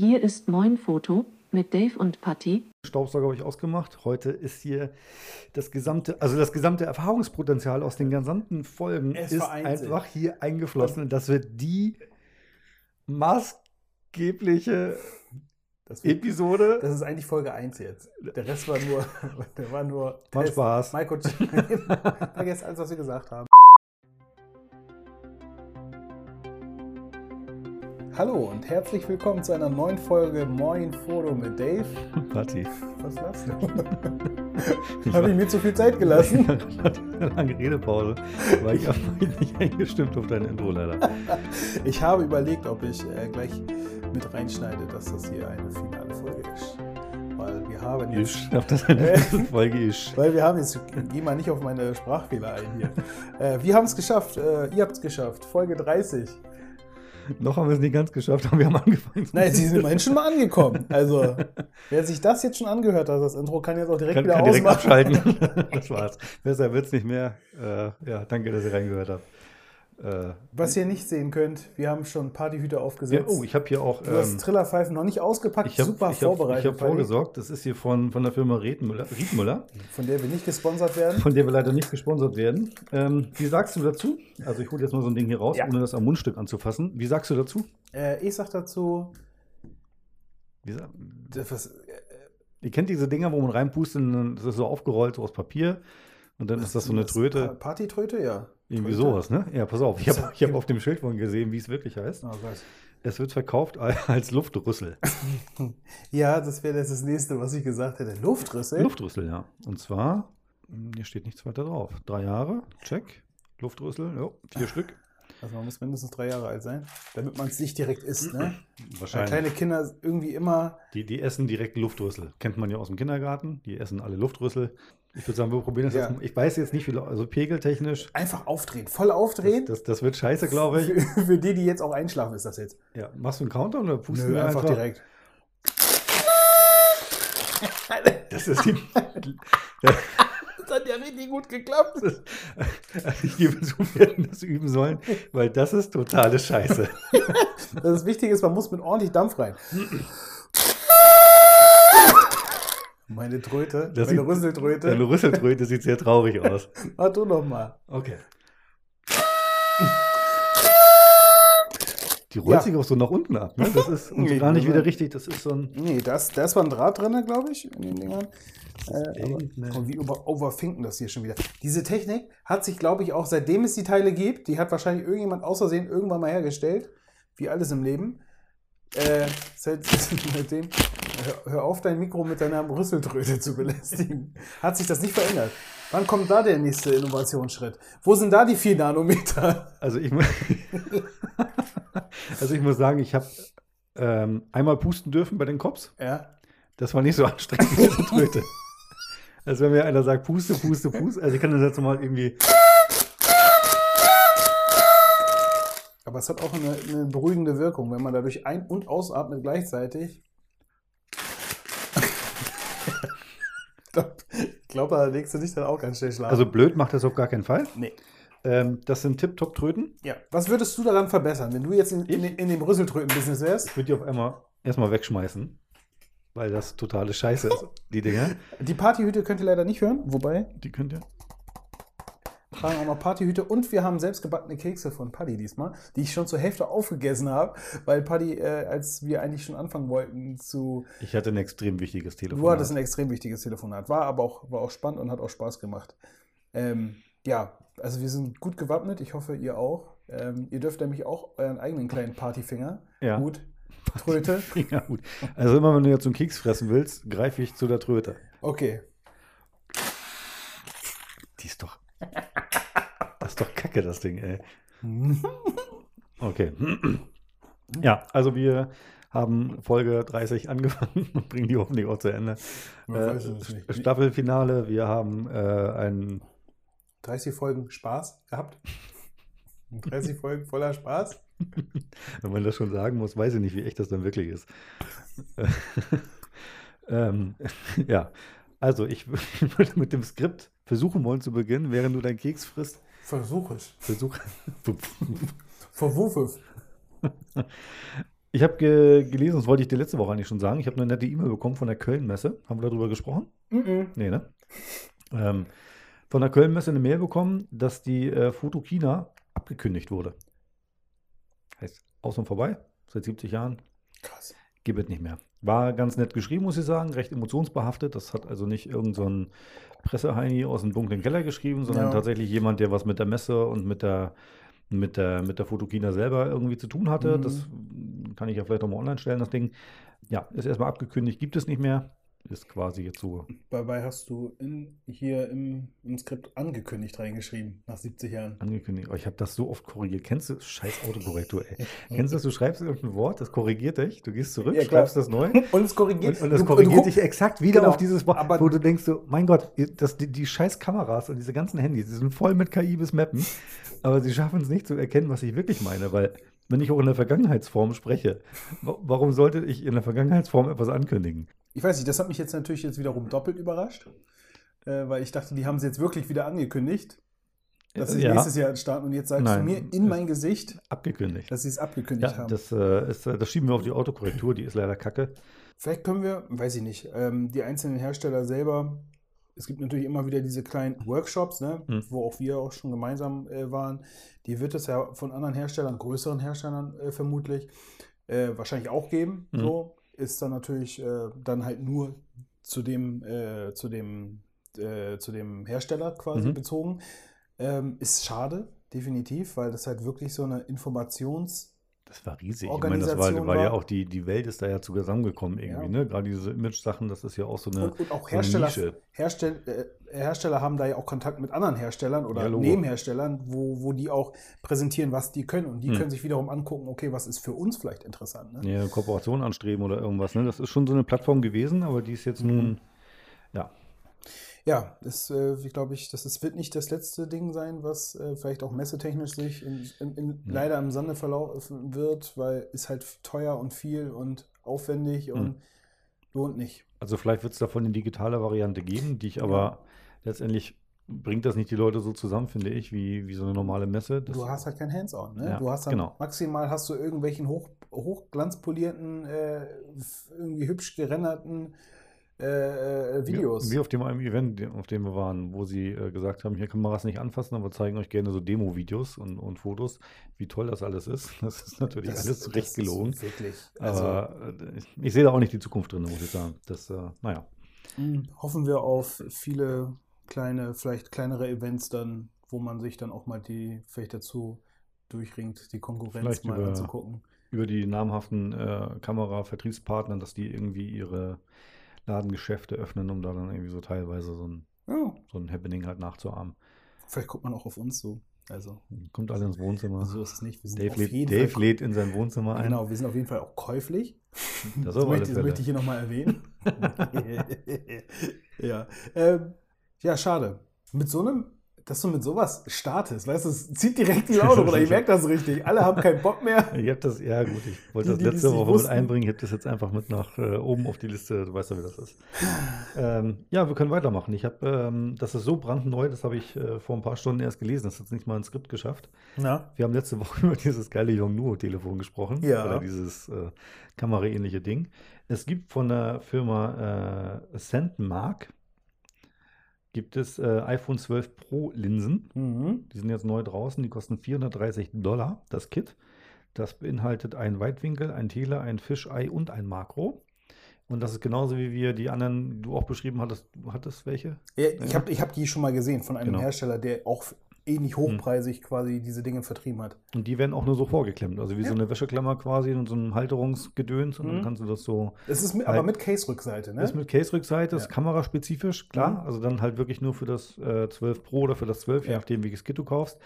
Hier ist Moin Foto mit Dave und Patty. Staubsauger habe ich ausgemacht. Heute ist hier das gesamte, also das gesamte Erfahrungspotenzial aus den gesamten Folgen Es ist einfach hier eingeflossen. Und das wird die maßgebliche Das, wird, Episode. das ist eigentlich Folge 1 jetzt. Der Rest war nur, der war nur Macht. Spaß. Maiko, vergesst alles, was wir gesagt haben. Hallo und herzlich willkommen zu einer neuen Folge Moin Foto mit Dave. Party. Was lachst du? Habe ich mir zu viel Zeit gelassen? Ich hatte eine lange Redepause, weil ich habe nicht eingestimmt auf dein Intro leider. Ich habe überlegt, ob ich äh, gleich mit reinschneide, dass das hier eine finale Folge ist. Weil wir haben jetzt Ich habe das eine Folge ist. Weil wir haben jetzt, geh mal nicht auf meine Sprachfehler ein hier. Äh, wir haben es geschafft, äh, ihr habt es geschafft, Folge 30. Noch haben wir es nicht ganz geschafft, aber wir haben angefangen. Nein, sie sind immerhin schon mal angekommen. Also, wer sich das jetzt schon angehört hat, das Intro, kann jetzt auch direkt kann, wieder kann direkt ausmachen. abschalten. das war's. Besser wird's nicht mehr. Äh, ja, danke, dass ihr reingehört habt. Äh, Was ihr nicht sehen könnt, wir haben schon Partyhüte ja, aufgesetzt. oh, ich habe hier auch. du hast Ähm, Trillerpfeifen noch nicht ausgepackt, ich habe super ich hab, vorbereitet. ich hab Paddy, vorgesorgt. Das ist hier von, von der Firma Riedmüller, Riedmüller, Von der wir nicht gesponsert werden. von der wir leider nicht gesponsert werden. Ähm, wie sagst du dazu? Also, ich hole jetzt mal so ein Ding hier raus, Ja. ohne das am Mundstück anzufassen. Wie sagst du dazu? Äh, ich sag dazu, Wie sag, das, was, ihr kennt diese Dinger, wo man reinpustet und das ist so aufgerollt, so aus Papier. Und dann ist das so eine Tröte. Partytröte, ja. Irgendwie sowas, ne? Ja, pass auf. Ich habe ich hab auf dem Schild vorhin gesehen, wie es wirklich heißt. Oh Gott. Es wird verkauft als Luftrüssel. Ja, das wäre das nächste, was ich gesagt hätte. Luftrüssel? Luftrüssel, ja. Und zwar, hm, hier steht nichts weiter drauf. Drei Jahre, check. Luftrüssel, jo, vier Stück. Also man muss mindestens drei Jahre alt sein, damit man es nicht direkt isst, ne? Weil Wahrscheinlich. kleine Kinder irgendwie immer. Die, die essen direkt Luftrüssel. Kennt man ja aus dem Kindergarten. Die essen alle Luftrüssel. Ich würde sagen, wir probieren das Ja. jetzt. Ich weiß jetzt nicht, wie, also pegeltechnisch. Einfach aufdrehen, voll aufdrehen. Das, das wird scheiße, glaube ich. Für, für die, die jetzt auch einschlafen, ist das jetzt. Ja. Machst du einen Countdown oder pustest Nö, du einfach direkt. Das ist die. Das hat ja richtig gut geklappt. ich gebe zu, wir hätten das üben sollen, weil das ist totale Scheiße. Das Wichtige ist, man muss mit ordentlich Dampf rein. Meine Tröte, Das meine sieht- Rüsseltröte. Deine Rüsseltröte sieht sehr traurig aus. Mach du noch mal. Okay. Die rollt Ja. sich auch so nach unten ab. Ne? Das ist Nee, gar nicht wieder richtig. Das ist so ein. Nee, das, da ist zwar ein Draht drin, glaube ich, in den Dingern. Äh, und wie über, overfinken das hier schon wieder. Diese Technik hat sich, glaube ich, auch seitdem es die Teile gibt, die hat wahrscheinlich irgendjemand außersehen irgendwann mal hergestellt, wie alles im Leben. Äh, seit, seitdem, hör, hör auf, dein Mikro mit deiner Rüsseltröte zu belästigen. Hat sich das nicht verändert. Wann kommt da der nächste Innovationsschritt? Wo sind da die 4 Nanometer? Also ich, also ich muss sagen, ich habe ähm, einmal pusten dürfen bei den Cops. Ja. Das war nicht so anstrengend wie diese Tröte. Also wenn mir einer sagt, puste, puste, puste. Also ich kann das jetzt mal irgendwie. Aber es hat auch eine, eine beruhigende Wirkung, wenn man dadurch ein- und ausatmet gleichzeitig. ich glaube, da legst du dich dann auch ganz schnell schlafen. Also blöd macht das auf gar keinen Fall. nee. Ähm, das sind Tip-Top-Tröten. Ja. Was würdest du daran verbessern, wenn du jetzt in, in, in dem Rüsseltröten-Business wärst? Ich würde die auf einmal erstmal wegschmeißen. Weil das totale Scheiße ist, die Dinger. Die Partyhüte könnt ihr leider nicht hören, wobei, Die könnt ihr. Tragen auch noch Partyhüte und wir haben selbstgebackene Kekse von Paddy diesmal, die ich schon zur Hälfte aufgegessen habe, weil Paddy, äh, als wir eigentlich schon anfangen wollten zu Ich hatte ein extrem wichtiges Telefon. Du hattest ein extrem wichtiges Telefonat. War aber auch, war auch spannend und hat auch Spaß gemacht. Ähm, ja, also wir sind gut gewappnet. Ich hoffe, ihr auch. Ähm, ihr dürft nämlich auch euren eigenen kleinen Partyfinger. Ja. Gut. Tröte. Ja, gut. Also immer wenn du jetzt einen Keks fressen willst, greife ich zu der Tröte. Okay. Die ist doch. Das ist doch kacke, das Ding, ey. Okay. Ja, also wir haben Folge 30 angefangen und bringen die hoffentlich auch zu Ende. Äh. Staffelfinale, wir haben äh, ein 30 Folgen Spaß gehabt. 30 Folgen voller Spaß. Wenn man das schon sagen muss, weiß ich nicht, wie echt das dann wirklich ist. ähm, ja, also ich würde mit dem Skript versuchen wollen zu beginnen, während du deinen Keks frisst. Versuch es. Versuch. Verwuff es. Ich habe ge gelesen, das wollte ich dir letzte Woche eigentlich schon sagen. Ich habe eine nette E-Mail bekommen von der Köln-Messe. Haben wir darüber gesprochen? Mhm. Nee, ne? Ähm, von der Köln-Messe eine Mail bekommen, dass die äh, Fotokina abgekündigt wurde. Heißt, aus und vorbei, seit 70 Jahren, Krass. gibt es nicht mehr. War ganz nett geschrieben, muss ich sagen, recht emotionsbehaftet. Das hat also nicht irgendein so ein Presseheini aus dem dunklen Keller geschrieben, sondern Ja. tatsächlich jemand, der was mit der Messe und mit der, mit der, mit der Fotokina selber irgendwie zu tun hatte. Mhm. Das kann ich ja vielleicht auch mal online stellen, das Ding. Ja, ist erstmal abgekündigt, gibt es nicht mehr. Ist quasi jetzt so Dabei hast du in, hier im, im Skript angekündigt reingeschrieben, nach 70 Jahren. angekündigt. Aber ich habe das so oft korrigiert. Kennst du, scheiß Autokorrektur, ey. Kennst du das, du schreibst irgendein Wort, das korrigiert dich, du gehst zurück, Ja, schreibst das neu. Und es korrigiert, Und, und das korrigiert dich exakt wieder Genau, auf dieses Wort, aber- wo du denkst so, mein Gott, das, die, die scheiß Kameras und diese ganzen Handys, die sind voll mit KI bis Mappen, aber sie schaffen es nicht zu erkennen, was ich wirklich meine, weil wenn ich auch in der Vergangenheitsform spreche, wa- warum sollte ich in der Vergangenheitsform etwas ankündigen? Ich weiß nicht, das hat mich jetzt natürlich jetzt wiederum doppelt überrascht, äh, weil ich dachte, die haben sie jetzt wirklich wieder angekündigt, dass sie Ja. nächstes Jahr starten und jetzt sagst Nein. du mir in mein Gesicht, Abgekündigt. dass sie es abgekündigt Ja, haben. das, äh, ist, äh, das schieben wir auf die Autokorrektur, die ist leider kacke. Vielleicht können wir, weiß ich nicht, ähm, die einzelnen Hersteller selber, es gibt natürlich immer wieder diese kleinen Workshops, ne, Hm. wo auch wir auch schon gemeinsam äh, waren. Die wird es ja von anderen Herstellern, größeren Herstellern äh, vermutlich, äh, wahrscheinlich auch geben. Hm. So ist dann natürlich äh, dann halt nur zu dem, äh, zu dem, äh, zu dem Hersteller quasi Mhm. bezogen. Ähm, ist schade, definitiv, weil das halt wirklich so eine Informations- Das war riesig. Ich meine, das war, war ja auch die, die Welt ist da ja zusammengekommen irgendwie, Ja. ne? Gerade diese Image-Sachen, das ist ja auch so eine, Und, und auch Hersteller, Nische. Herstell, äh, Hersteller haben da ja auch Kontakt mit anderen Herstellern oder Ja. Nebenherstellern, wo, wo die auch präsentieren, was die können. Und die Hm. können sich wiederum angucken, okay, was ist für uns vielleicht interessant. Ne? Ja, Kooperation anstreben oder irgendwas. Ne? Das ist schon so eine Plattform gewesen, aber die ist jetzt Mhm. nun, ja, Ja, das äh, ich glaube ich, das ist, wird nicht das letzte Ding sein, was äh, vielleicht auch messetechnisch sich in, in, in, leider im Sande verlaufen wird, weil ist halt teuer und viel und aufwendig und Hm. lohnt nicht. also vielleicht wird es davon eine digitale Variante geben, die ich aber letztendlich bringt das nicht die Leute so zusammen, finde ich, wie, wie so eine normale Messe. Das, du hast halt kein Hands-on. Ne? Ja, du hast dann genau. maximal hast du irgendwelchen hoch, hochglanzpolierten, äh, irgendwie hübsch gerenderten äh, äh, Videos. Wie, wie auf dem einem Event, auf dem wir waren, wo sie äh, gesagt haben, hier kann man was nicht anfassen, aber zeigen euch gerne so Demo-Videos und, und Fotos, wie toll das alles ist. Das ist natürlich Das- alles ist gelogen. Wirklich. Also Aber äh, ich, ich sehe da auch nicht die Zukunft drin, muss ich sagen. Das, äh, naja. mh, hoffen wir auf viele kleine, vielleicht kleinere Events dann, wo man sich dann auch mal die vielleicht dazu durchringt, die Konkurrenz Vielleicht mal über- anzugucken. über die namhaften äh, Kamera-Vertriebspartner, dass die irgendwie ihre Ladengeschäfte öffnen, um da dann irgendwie so teilweise so ein, Ja, so ein Happening halt nachzuahmen. vielleicht guckt man auch auf uns so. Also, Kommt alle ins Wohnzimmer. so ist es nicht. Dave, lädt, Dave lädt in sein Wohnzimmer ein. Genau, wir sind auf jeden Fall auch käuflich. Das Das, möchte, das möchte ich hier nochmal erwähnen. ja. Ähm, ja, schade. Mit so einem, dass du mit sowas startest, weißt du, es zieht direkt die Laune runter. Ich merke das richtig. Alle haben keinen Bock mehr. Ich habe das, ja gut, ich wollte Die, das die letzte das nicht Woche mit wussten. einbringen. Ich habe das jetzt einfach mit nach äh, oben auf die Liste. Du weißt ja, wie das ist. ähm, ja, wir können weitermachen. Ich habe, ähm, das ist so brandneu, das habe ich äh, vor ein paar Stunden erst gelesen. Das hat es nicht mal ins Skript geschafft. Na? Wir haben letzte Woche über dieses geile Yongnuo-Telefon gesprochen. Ja. Oder dieses äh, kameraähnliche Ding. Es gibt von der Firma äh, Sandmark gibt es äh, iPhone 12 Pro Linsen. Mhm. Die sind jetzt neu draußen. Die kosten 430 Dollar, das Kit. Das beinhaltet einen Weitwinkel, ein Tele, ein Fischei und ein Makro. Und das ist genauso wie wir die anderen, die du auch beschrieben hattest. Hattest welche? Ja, ich habe ich hab die schon mal gesehen von einem Genau. Hersteller, der auch ähnlich hochpreisig quasi diese Dinge vertrieben hat. Und die werden auch nur so vorgeklemmt. Also wie Ja. so eine Wäscheklammer quasi und so ein Halterungsgedöns. Und dann Mhm. kannst du das so. Es ist mit, Halt- aber mit Case-Rückseite, ne? Ist mit Case-Rückseite, ist Ja. kameraspezifisch, klar. Mhm. Also dann halt wirklich nur für das äh, 12 Pro oder für das 12, je Ja. nachdem, welches Kit du kaufst.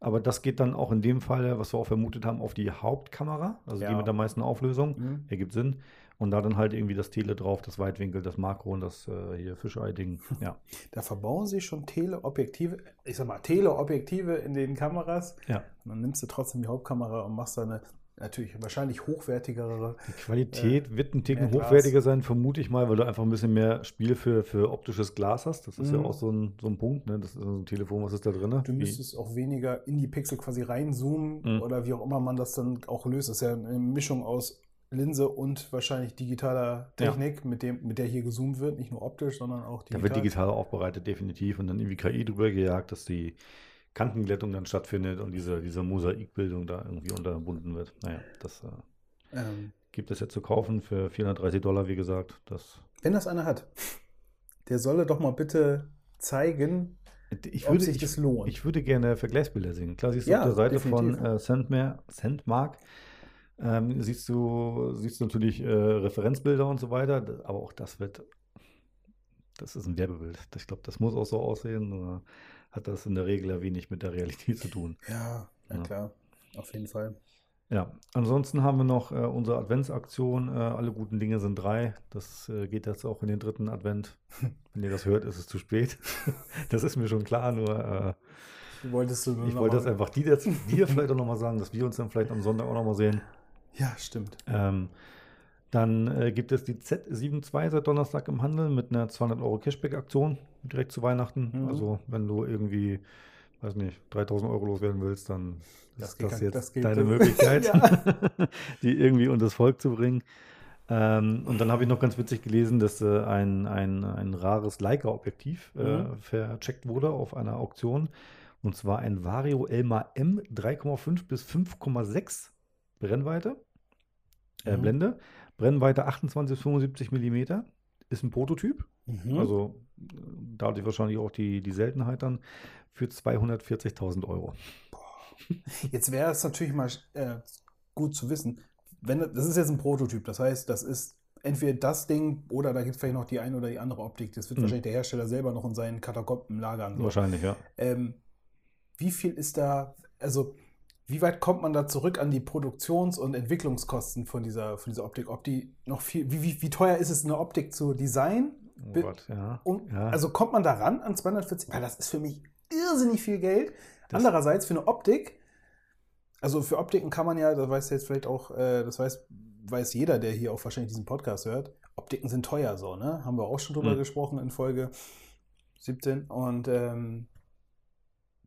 Aber das geht dann auch in dem Fall, was wir auch vermutet haben, auf die Hauptkamera, also die mit der meisten Auflösung. Mhm. Ergibt Sinn. Und da dann halt irgendwie das Tele drauf, das Weitwinkel, das Makro und das äh, hier Fischei-Ding. Ja. Da verbauen sie schon Teleobjektive, ich sag mal, Teleobjektive in den Kameras. ja. Und dann nimmst du trotzdem die Hauptkamera und machst da eine natürlich wahrscheinlich hochwertigere. Die Qualität wird ein Ticken Glas. hochwertiger sein, vermute ich mal, weil du einfach ein bisschen mehr Spiel für, für optisches Glas hast. Das ist ja Mhm. auch so ein, so ein Punkt. Ne? Das ist so ein Telefon, was ist da drin? Du müsstest auch weniger in die Pixel quasi reinzoomen Mhm. oder wie auch immer man das dann auch löst. Das ist ja eine Mischung aus Linse und wahrscheinlich digitaler Technik, mit, dem, mit der hier gezoomt wird, nicht nur optisch, sondern auch Da digital. wird digital aufbereitet, definitiv. Und dann irgendwie KI drüber gejagt, dass die Kantenglättung dann stattfindet und diese, diese Mosaikbildung da irgendwie unterbunden wird. Naja, das äh, Ähm, gibt es jetzt zu kaufen für 430 Dollar, wie gesagt. Das, wenn das einer hat, der solle doch mal bitte zeigen, ich ob würde, sich ich, das lohnt. ich würde gerne Vergleichsbilder sehen. Klar, siehst du Ja, auf der Seite definitiv. von äh, Sandmar, Sandmark, ähm, siehst, du, siehst du natürlich äh, Referenzbilder und so weiter, aber auch das wird, das ist ein Werbebild. Ich glaube, das muss auch so aussehen. Oder hat das in der Regel ja wenig mit der Realität zu tun. ja, na Ja. klar, auf jeden Fall. Ja, ansonsten haben wir noch äh, unsere Adventsaktion. Äh, alle guten Dinge sind drei. Das äh, geht jetzt auch in den dritten Advent. Wenn ihr das hört, ist es zu spät. das ist mir schon klar, nur äh, Wolltest du ich wollte das einfach dir, jetzt, dir vielleicht auch nochmal sagen, dass wir uns dann vielleicht am Sonntag auch nochmal sehen. Ja, stimmt. Ähm, dann äh, gibt es die Z72 seit Donnerstag im Handel mit einer 200 Euro Cashback-Aktion direkt zu Weihnachten. Mhm. Also wenn du irgendwie, weiß nicht, 3000 Euro loswerden willst, dann Das ist das jetzt das deine Möglichkeit, die irgendwie unters Volk zu bringen. Ähm, und dann habe ich noch ganz witzig gelesen, dass äh, ein, ein, ein rares Leica-Objektiv äh, Mhm. vercheckt wurde auf einer Auktion. Und zwar ein Vario Elma M 3,5 bis 5,6 Brennweite, äh, Mhm. Blende. Brennweite 28 bis 75 Millimeter. Ist ein Prototyp. Mhm. Also äh, dadurch wahrscheinlich auch die, die Seltenheit dann für 240.000 Euro. Jetzt wäre es natürlich mal äh, gut zu wissen, wenn das ist jetzt ein Prototyp, das heißt, das ist entweder das Ding oder da gibt es vielleicht noch die eine oder die andere Optik. Das wird Mhm. wahrscheinlich der Hersteller selber noch in seinen Katakomben lagern. So. Wahrscheinlich, ja. Ähm, wie viel ist da, also wie weit kommt man da zurück an die Produktions- und Entwicklungskosten von dieser, von dieser Optik? Ob die noch viel, wie, wie, wie teuer ist es, eine Optik zu designen? Oh Gott, ja. Und, ja. Also kommt man da ran an 240? Weil das ist für mich irrsinnig viel Geld. Das- Andererseits für eine Optik, also für Optiken kann man ja, das weiß jetzt vielleicht auch, äh, das weiß, weiß jeder, der hier auch wahrscheinlich diesen Podcast hört, Optiken sind teuer so, ne? Haben wir auch schon drüber Hm. gesprochen in Folge 17. Und ähm,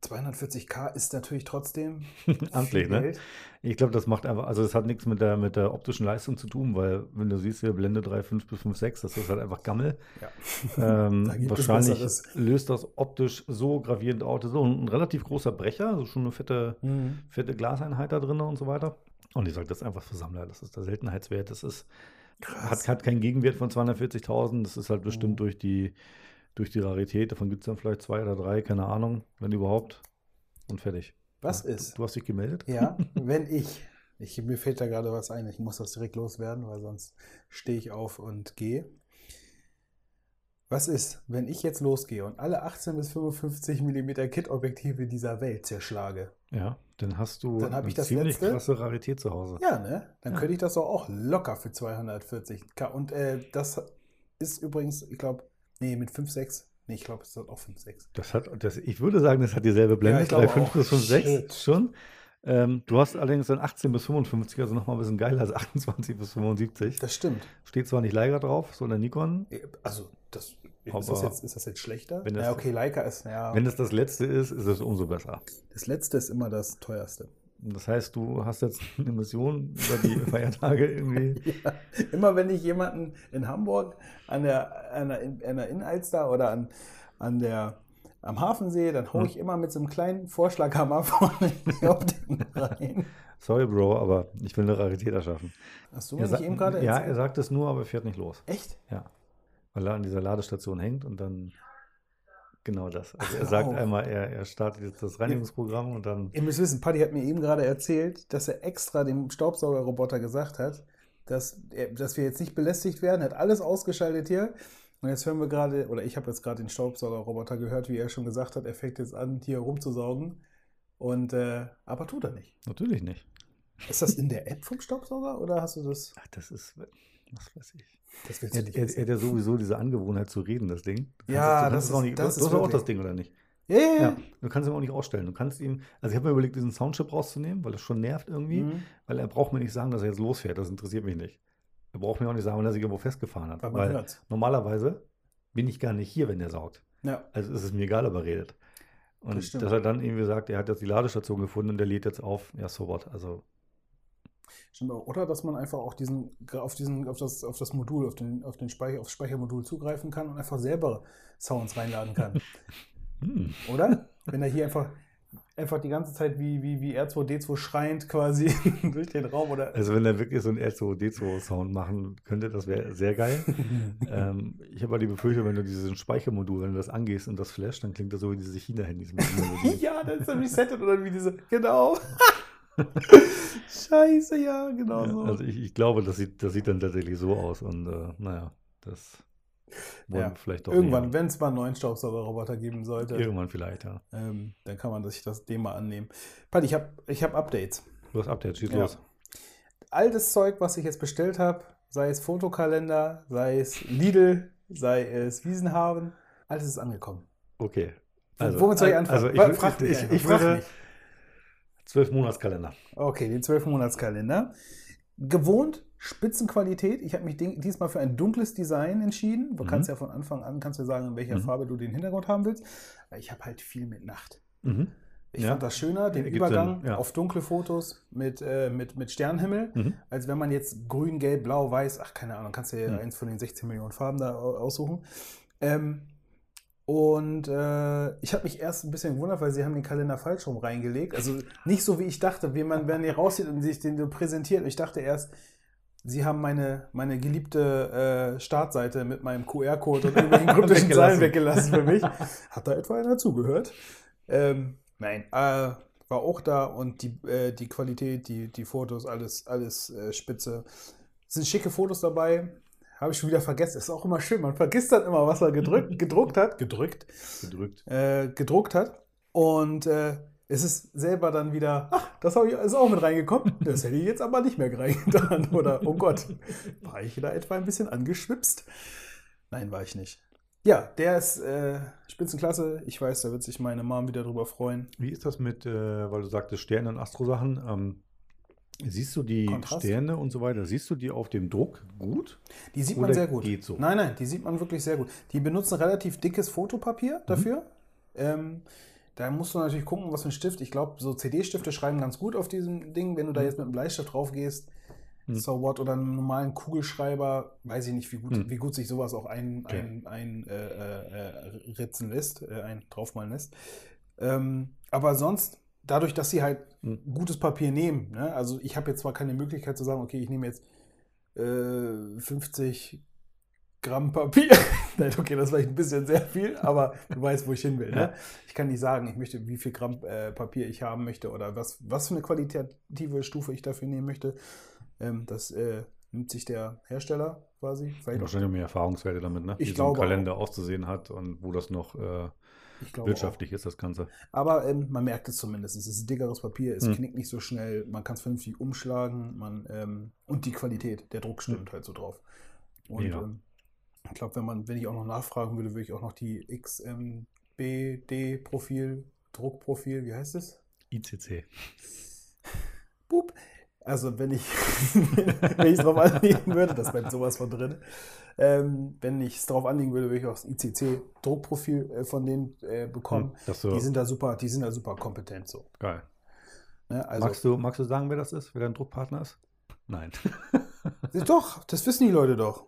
240k ist natürlich trotzdem Amtlich, ne? Geld. Ich glaube, das macht einfach, also das hat nichts mit der, mit der optischen Leistung zu tun, weil wenn du siehst, hier Blende 3,5 bis 5,6, das ist halt einfach Gammel. Ja. Ähm, Da wahrscheinlich löst das optisch so gravierend aus. Das ist auch ein, relativ großer Brecher, also schon eine fette, Mhm. fette Glaseinheit da drin und so weiter. Und ich sage das ist einfach für Sammler, das ist der Seltenheitswert, das ist, hat, hat keinen Gegenwert von 240.000, das ist halt bestimmt Mhm. durch die, durch die Rarität, davon gibt es dann vielleicht zwei oder drei, keine Ahnung, wenn überhaupt. Und fertig. Was Ja, ist? Du, du hast dich gemeldet? Ja, wenn ich, ich, mir fällt da gerade was ein, ich muss das direkt loswerden, weil sonst stehe ich auf und gehe. Was ist, wenn ich jetzt losgehe und alle 18 bis 55 mm Kit-Objektive dieser Welt zerschlage? Ja, dann hast du Dann eine ich das ziemlich letzte. krasse Rarität zu Hause. Ja, ne? Dann Ja. könnte ich das doch auch locker für 240k. Und äh, das ist übrigens, ich glaube, nee, mit 5,6. Nee, ich glaube, es ist auch 5,6. Das hat, das, ich würde sagen, das hat dieselbe Blende, Ja, ich glaube 3,5 auch. bis 5,6 Shit. schon. Ähm, du hast allerdings dann 18 bis 55, also nochmal ein bisschen geiler als 28 bis 75. Das stimmt. Steht zwar nicht Leica drauf, sondern Nikon. Also, das, ist, das jetzt, ist das jetzt schlechter? wenn das- ja, okay, Leica ist, ja. Wenn es das letzte ist, ist es umso besser. Das letzte ist immer das teuerste. Das heißt, du hast jetzt eine Mission über die Feiertage irgendwie. Ja, immer wenn ich jemanden in Hamburg an der, an der, in, an der Innenalster oder an, an der, am Hafen sehe, dann hole Hm. ich immer mit so einem kleinen Vorschlaghammer vorne die Optiken rein. Sorry, Bro, aber ich will eine Rarität erschaffen. Hast du Er nicht eben gerade ja, erzählt? er sagt es nur, aber er fährt nicht los. Echt? Ja. Weil er an dieser Ladestation hängt und dann genau das. Also Ach, er sagt auf. einmal, er, er startet jetzt das Reinigungsprogramm und dann. Ihr müsst wissen, Paddy hat mir eben gerade erzählt, dass er extra dem Staubsaugerroboter gesagt hat, dass, er, dass wir jetzt nicht belästigt werden. Er hat alles ausgeschaltet hier. Und jetzt hören wir gerade, oder ich habe jetzt gerade den Staubsaugerroboter gehört, wie er schon gesagt hat, er fängt jetzt an, hier rumzusaugen. Und, äh, aber tut er nicht. Natürlich nicht. Ist das in der App vom Staubsauger oder hast du das? Ach, das ist, was weiß ich. Das willst Er, du nicht er, er hat ja sowieso diese Angewohnheit zu reden, das Ding. Du Ja, du das ist- nicht, das du, ist du hast ja auch das Ding, oder nicht? Ja, ja, Ja, du kannst ihn auch nicht ausstellen. Du kannst ihm, also ich habe mir überlegt, diesen Soundchip rauszunehmen, weil das schon nervt irgendwie, Mhm. weil er braucht mir nicht sagen, dass er jetzt losfährt. Das interessiert mich nicht. Er braucht mir auch nicht sagen, wenn er sich irgendwo festgefahren hat. Weil hört's. normalerweise bin ich gar nicht hier, wenn er saugt. Ja. Also ist es mir egal, ob er redet. Und Das dass er dann irgendwie sagt, er hat jetzt die Ladestation gefunden und der lädt jetzt auf, ja, so what. Also Stimmt auch. Oder dass man einfach auch diesen, auf, diesen, auf, das, auf das Modul, auf, den, auf den Speicher, aufs Speichermodul zugreifen kann und einfach selber Sounds reinladen kann. Hm. Oder? Wenn er hier einfach, einfach die ganze Zeit wie, wie, wie R2D2 schreiend quasi durch den Raum oder. Also wenn er wirklich so einen R2D2-Sound machen könnte, das wäre sehr geil. ähm, ich habe aber die Befürchtung, wenn du dieses Speichermodul, wenn du das angehst und das flasht, dann klingt das so wie diese China-Handys. ja, das ist dann resettet oder wie diese. Genau. Scheiße, ja, genau Ja, so. also ich, ich glaube, das sieht, das sieht dann tatsächlich so aus und äh, naja, das wollen Ja, wir vielleicht doch Irgendwann, wenn es mal einen neuen Staubsaugerroboter geben sollte. Irgendwann vielleicht, ja. ähm, dann kann man sich das mal annehmen. Pat, ich habe ich hab Updates. Du hast Update, schieß Ja. los. All das Zeug, was ich jetzt bestellt habe, sei es Fotokalender, sei es Lidl, sei es Wiesenhaben, alles ist angekommen. Okay. Wo- womit soll ich anfangen? Also ich, frag ich, ich frag würde mich. Zwölf Monatskalender. Okay, den 12-Monats-Kalender. Gewohnt Spitzenqualität. Ich habe mich diesmal für ein dunkles Design entschieden. Du Mhm. kannst ja von Anfang an kannst du sagen, in welcher Mhm. Farbe du den Hintergrund haben willst. Ich habe halt viel mit Nacht. Mhm. Ich Ja. fand das schöner, den Ergibt Übergang Sinn, ja. auf dunkle Fotos mit, äh, mit, mit Sternenhimmel, Mhm. als wenn man jetzt grün, gelb, blau, weiß, ach keine Ahnung, kannst du ja Mhm. eins von den 16 Millionen Farben da au- aussuchen. Ähm, und äh, ich habe mich erst ein bisschen gewundert, weil sie haben den Kalender falsch rum reingelegt. Also nicht so, wie ich dachte, wie man, wenn er raussieht und sich den so präsentiert. Ich dachte erst, sie haben meine, meine geliebte äh, Startseite mit meinem QR-Code und irgendwelchen kryptischen Zahlen weggelassen für mich. Hat da etwa einer zugehört? Ähm, nein, äh, war auch da und die, äh, die Qualität, die, die Fotos, alles, alles äh, spitze. Es sind schicke Fotos dabei. Habe ich schon wieder vergessen. Ist auch immer schön. Man vergisst dann immer, was man gedrückt, gedruckt hat. Gedrückt. Gedrückt. Äh, gedruckt hat. Und äh, es ist selber dann wieder, ach, das habe ich, ist auch mit reingekommen. Das hätte ich jetzt aber nicht mehr reingetan. Oder, oh Gott, war ich da etwa ein bisschen angeschwipst? Nein, war ich nicht. Ja, der ist äh, Spitzenklasse. Ich weiß, da wird sich meine Mom wieder drüber freuen. Wie ist das mit, äh, weil du sagtest Sterne und Astro-Sachen? Ähm, siehst du die Kontrast? Sterne und so weiter, siehst du die auf dem Druck gut? Die sieht Oder man sehr gut. geht so? Nein, nein, die sieht man wirklich sehr gut. Die benutzen relativ dickes Fotopapier Mhm. dafür. Ähm, da musst du natürlich gucken, was für ein Stift. Ich glaube, so CD-Stifte schreiben ganz gut auf diesem Ding. Wenn du da Mhm. jetzt mit einem Bleistift drauf gehst, Mhm. so what, oder einem normalen Kugelschreiber, weiß ich nicht, wie gut, Mhm. wie gut sich sowas auch ein, Okay. ein, ein äh, äh, äh, ritzen lässt, äh, ein draufmalen lässt. Ähm, aber sonst, dadurch, dass sie halt Mhm. gutes Papier nehmen, ne? also ich habe jetzt zwar keine Möglichkeit zu sagen, okay, ich nehme jetzt äh, 50 Gramm Papier. Nein, okay, das war vielleicht ein bisschen sehr viel, aber du weißt, wo ich hin will. Ja. Ne? Ich kann nicht sagen, ich möchte, wie viel Gramm äh, Papier ich haben möchte oder was, was für eine qualitative Stufe ich dafür nehmen möchte. Ähm, das äh, nimmt sich der Hersteller quasi. Vielleicht auch, Wahrscheinlich mehr Erfahrungswerte damit, ne? Ich Wie glaube so ein Kalender auszusehen hat und wo das noch äh, wirtschaftlich ist, das Ganze. Auch. Aber ähm, man merkt es zumindest. Es ist dickeres Papier, es Hm. knickt nicht so schnell, man kann es vernünftig umschlagen man, ähm, und die Qualität, der Druck stimmt halt so drauf. Und Hm. Ja. ähm, ich glaube, wenn man, wenn ich auch noch nachfragen würde, würde ich auch noch die XMBD-Profil, Druckprofil, wie heißt es? ICC. Boop. Also wenn ich wenn ich es drauf anlegen würde, das bleibt sowas von drin. Ähm, wenn ich es drauf anlegen würde, würde ich auch das ICC-Druckprofil äh, von denen äh, bekommen. Hm, so, Die sind da super, die sind da super kompetent so. geil. Ne? Also, magst, du, magst du sagen, wer das ist? Wer dein Druckpartner ist? Nein. Doch, das wissen die Leute doch.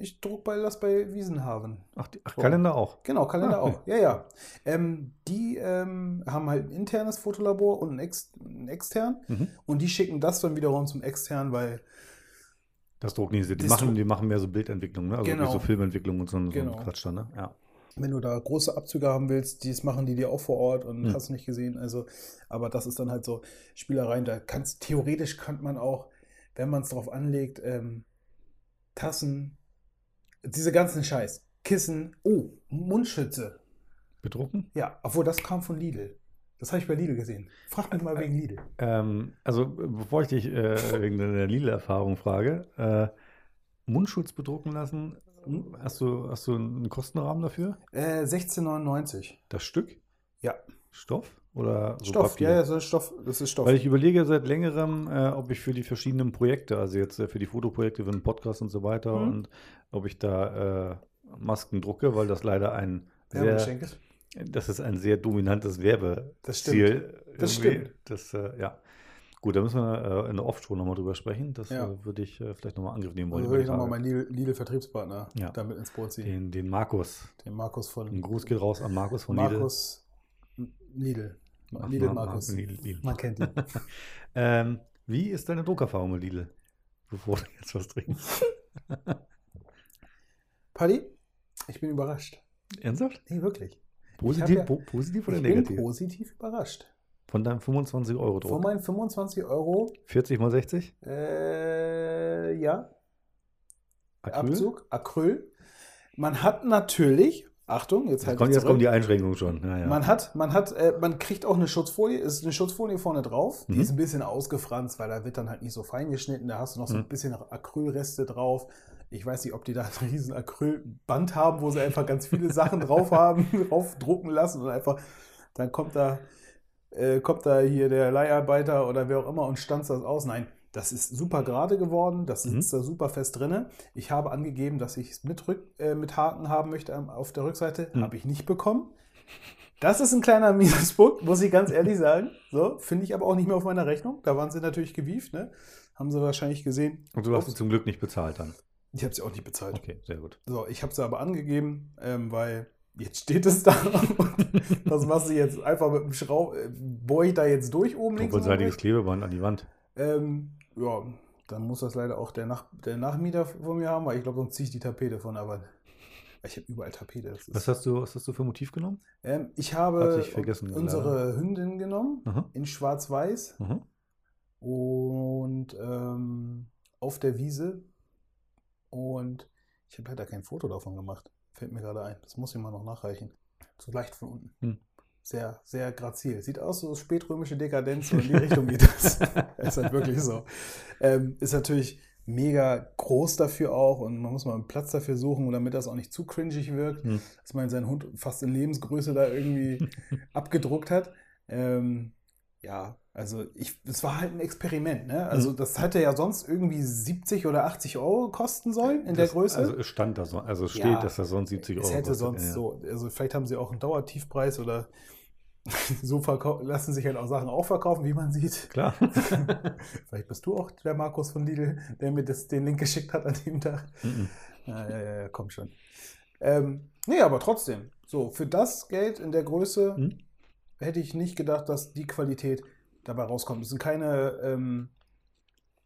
Ich druck bei das bei Wiesenhaven. Ach, die, ach. Kalender auch. Genau, Kalender Ah, okay. auch. Ja, ja. Ähm, die ähm, haben halt ein internes Fotolabor und ein, ex ein extern. Mhm. Und die schicken das dann wiederum zum extern, weil Das Druck nicht. Die Das machen, die machen mehr so Bildentwicklung, ne? Also Genau. so Filmentwicklung und so, so Genau. Quatsch dann, ne? Ja. wenn du da große Abzüge haben willst, dies machen die dir auch vor Ort und Hm. hast nicht gesehen. Also, aber das ist dann halt so Spielereien. Da kannst theoretisch könnte man auch, wenn man es drauf anlegt, ähm, Tassen, diese ganzen Scheiß, Kissen, oh, Mundschütze. Bedrucken? Ja, obwohl das kam von Lidl. Das habe ich bei Lidl gesehen. Frag mich mal wegen Lidl. Ähm, also, bevor ich dich äh, wegen deiner Lila-Erfahrung frage, äh, Mundschutz bedrucken lassen, Hm? hast du, hast du einen Kostenrahmen dafür? Äh, 16,99. Das Stück? Ja. Stoff? Oder so Stoff, Papier? ja, ja, das ist Stoff. Das ist Stoff. Weil ich überlege seit längerem, äh, ob ich für die verschiedenen Projekte, also jetzt äh, für die Fotoprojekte, für den Podcast und so weiter, Mhm. und ob ich da äh, Masken drucke, weil das leider ein sehr, ist. das ist ein sehr dominantes Werbeziel. Das stimmt. Das stimmt. Das, äh, ja. Gut, da müssen wir äh, in der Off-Show nochmal drüber sprechen. Das Ja. äh, würde ich vielleicht nochmal Angriff nehmen wollen. Also über würde ich nochmal meinen Lidl- Lidl-Vertriebspartner Ja. damit ins Boot ziehen. den, den Markus. Den Markus von Ein Gruß geht raus an Markus von Lidl. Markus Lidl. Lidl Mar- Markus. Lidl, Lidl. Man kennt ihn. Ähm, wie ist deine Druckerfahrung mit Lidl? Bevor du jetzt was trinkst. Paddy, ich bin überrascht. Ernsthaft? Nee, wirklich. Positiv, ja- po positiv oder Ich bin negativ? positiv überrascht. Von deinem 25 Euro Von Druck. meinen 25 Euro, 40 mal 60? äh, ja, Acryl? Abzug, Acryl. Man hat natürlich, Achtung, jetzt Jetzt, kommt, jetzt kommen die Einschränkungen schon. Ja, ja. Man hat, man hat, äh, man kriegt auch eine Schutzfolie, es ist eine Schutzfolie vorne drauf, die Mhm. ist ein bisschen ausgefranst, weil da wird dann halt nicht so fein geschnitten, da hast du noch so ein Mhm. bisschen Acrylreste drauf. Ich weiß nicht, ob die da ein riesen Acrylband haben, wo sie einfach ganz viele Sachen drauf haben, drauf drucken lassen und einfach, dann kommt da, äh, kommt da hier der Leiharbeiter oder wer auch immer und stanzt das aus. Nein, das ist super gerade geworden, das Mhm. sitzt da super fest drinne. Ich habe angegeben, dass ich es mit, Rück, äh, mit Haken haben möchte auf der Rückseite, Mhm. habe ich nicht bekommen. Das ist ein kleiner Minuspunkt, muss ich ganz ehrlich sagen. So, finde ich aber auch nicht mehr auf meiner Rechnung. Da waren sie natürlich gewieft, ne? Haben sie wahrscheinlich gesehen. Und du hast sie zum Glück nicht bezahlt dann. Ich habe sie auch nicht bezahlt. Okay, sehr gut. So, ich habe sie aber angegeben, ähm, weil jetzt steht es da. Und was machst du jetzt? Einfach mit dem Schraub, äh, bohre ich da jetzt durch oben links Doppelseitiges rechts? Klebeband an die Wand. Ähm, ja, dann muss das leider auch der, Nach der Nachmieter von mir haben, weil ich glaube, sonst ziehe ich die Tapete von der Wand. Ich habe überall Tapete. Was hast du, was hast du für Motiv genommen? ähm, ich habe unsere Hündin genommen, Aha. in schwarz-weiß und ähm, auf der Wiese. Und ich habe leider kein Foto davon gemacht. Fällt mir gerade ein. Das muss ich mal noch nachreichen. So leicht von unten. Hm. Sehr, sehr grazil. Sieht aus so spätrömische Dekadenz, so in die Richtung geht das. ist halt wirklich so. Ähm, ist natürlich mega groß dafür auch und man muss mal einen Platz dafür suchen, damit das auch nicht zu cringig wirkt, Hm. dass man seinen Hund fast in Lebensgröße da irgendwie abgedruckt hat. Ähm, ja, also ich, es war halt ein Experiment. Ne? Also Mhm. das hätte ja sonst irgendwie 70 oder 80 Euro kosten sollen in der Das- Größe. Also es stand da so, also es steht, Ja, dass das sonst 70 Euro es hätte kostet. sonst Ja, so, also vielleicht haben sie auch einen Dauertiefpreis oder so lassen sich halt auch Sachen auch verkaufen, wie man sieht. Klar. Vielleicht bist du auch der Markus von Lidl, der mir das, den Link geschickt hat an dem Tag. Mhm. Ja, ja, ja, komm schon. Ähm, nee, aber trotzdem, so, für das Geld in der Größe Mhm. Hätte ich nicht gedacht, dass die Qualität dabei rauskommt. Es sind keine, ähm,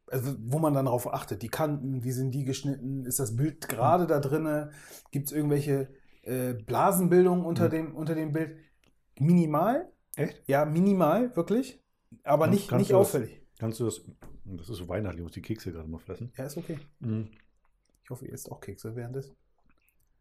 also wo man dann darauf achtet, die Kanten, wie sind die geschnitten, ist das Bild gerade da drinne, gibt es irgendwelche äh, Blasenbildungen unter, Mhm. dem, unter dem Bild? Minimal, Echt? ja, minimal, wirklich, aber Kann- nicht, kannst nicht du das- auffällig. Kannst du das, das ist so weihnachtlich, ich muss die Kekse gerade mal fressen. Ja, ist okay. Mhm. Ich hoffe, ihr isst auch Kekse während des.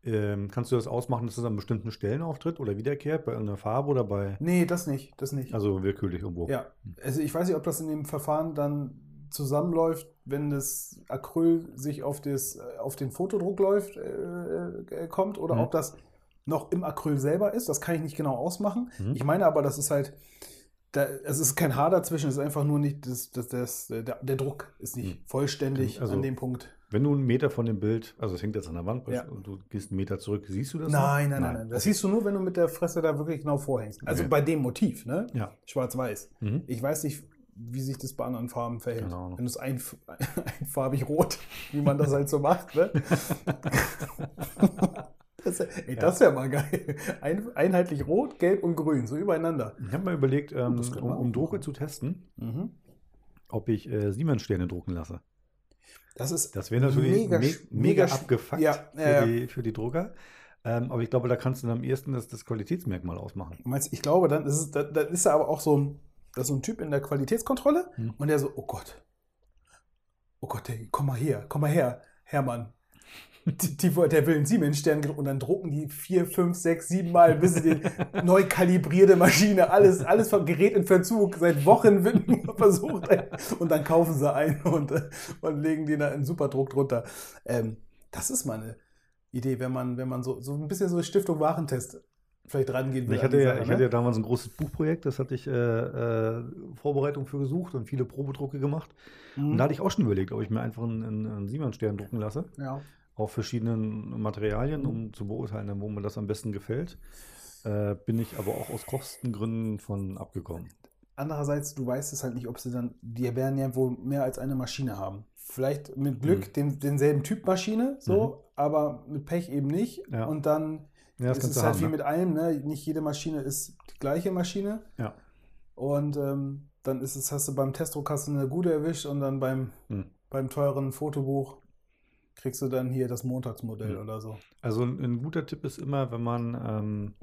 Ähm, kannst du das ausmachen, dass es an bestimmten Stellen auftritt oder wiederkehrt, bei irgendeiner Farbe oder bei, Nee, das nicht, das nicht. also willkürlich irgendwo? Ja, also ich weiß nicht, ob das in dem Verfahren dann zusammenläuft, wenn das Acryl sich auf, das, äh, auf den Fotodruck läuft, äh, äh, kommt, oder Mhm. ob das noch im Acryl selber ist. Das kann ich nicht genau ausmachen. Mhm. Ich meine aber, das ist halt, da, es ist kein Haar dazwischen, es ist einfach nur nicht, das, das, das, der, der Druck ist nicht Mhm. vollständig Also- an dem Punkt. Wenn du einen Meter von dem Bild, also es hängt jetzt an der Wand Ja. und du gehst einen Meter zurück, siehst du das? Nein, nein, nein, nein. Das siehst du nur, wenn du mit der Fresse da wirklich genau vorhängst. Also Okay. bei dem Motiv, ne? Ja. Schwarz-Weiß. Mhm. Ich weiß nicht, wie sich das bei anderen Farben verhält. Ahnung. Wenn du es ein, einfarbig rot, wie man das halt so macht, ne? das, ey, das wäre mal geil. Ein, einheitlich rot, gelb und grün, so übereinander. Ich habe mal überlegt, ähm, um, um Drucke zu testen, Mhm. ob ich äh, Siemens-Sterne drucken lasse. Das ist Das wäre natürlich Mega sch- mega, abgefuckt ja, für, ja, ja. Die, für die Drucker. Ähm, aber ich glaube, da kannst du dann am ehesten das, das Qualitätsmerkmal ausmachen. Meinst, ich glaube, dann ist, es, dann, dann ist er aber auch so ein, das ist so ein Typ in der Qualitätskontrolle Hm. und der so, oh Gott, oh Gott, ey, komm mal her, komm mal her, Hermann. Die, die, der will einen Siemens-Stern und dann drucken die vier, fünf, sechs, sieben Mal, bis sie den neu kalibrierte Maschine, alles, alles vom Gerät in Verzug. Seit Wochen wird nur versucht. Und dann kaufen sie ein und, und legen den da in Superdruck drunter. Ähm, das ist mal eine Idee, wenn man, wenn man so, so ein bisschen so Stiftung Warentest vielleicht rangeht. Ich hatte, ja, ich hatte ja damals ein großes Buchprojekt, das hatte ich äh, äh, Vorbereitung für gesucht und viele Probedrucke gemacht. Mhm. Und da hatte ich auch schon überlegt, ob ich mir einfach einen, einen, einen Siemens-Stern drucken lasse, ja. Auf verschiedenen Materialien, Mhm. um zu beurteilen, wo mir das am besten gefällt. Äh, bin ich aber auch aus Kostengründen von abgekommen. andererseits, du weißt es halt nicht, ob sie dann, die werden ja wohl mehr als eine Maschine haben. Vielleicht mit Glück Mhm. den, denselben Typ Maschine, so, aber mit Pech eben nicht. Ja. Und dann Ja, das ist es halt haben, wie ne? mit allem, ne? Nicht jede Maschine ist die gleiche Maschine. Ja. Und ähm, dann ist es, hast du beim Testdruck hast du eine gute erwischt und dann beim, Hm. beim teuren Fotobuch kriegst du dann hier das Montagsmodell Hm. oder so. Also ein, ein guter Tipp ist immer, wenn man ähm,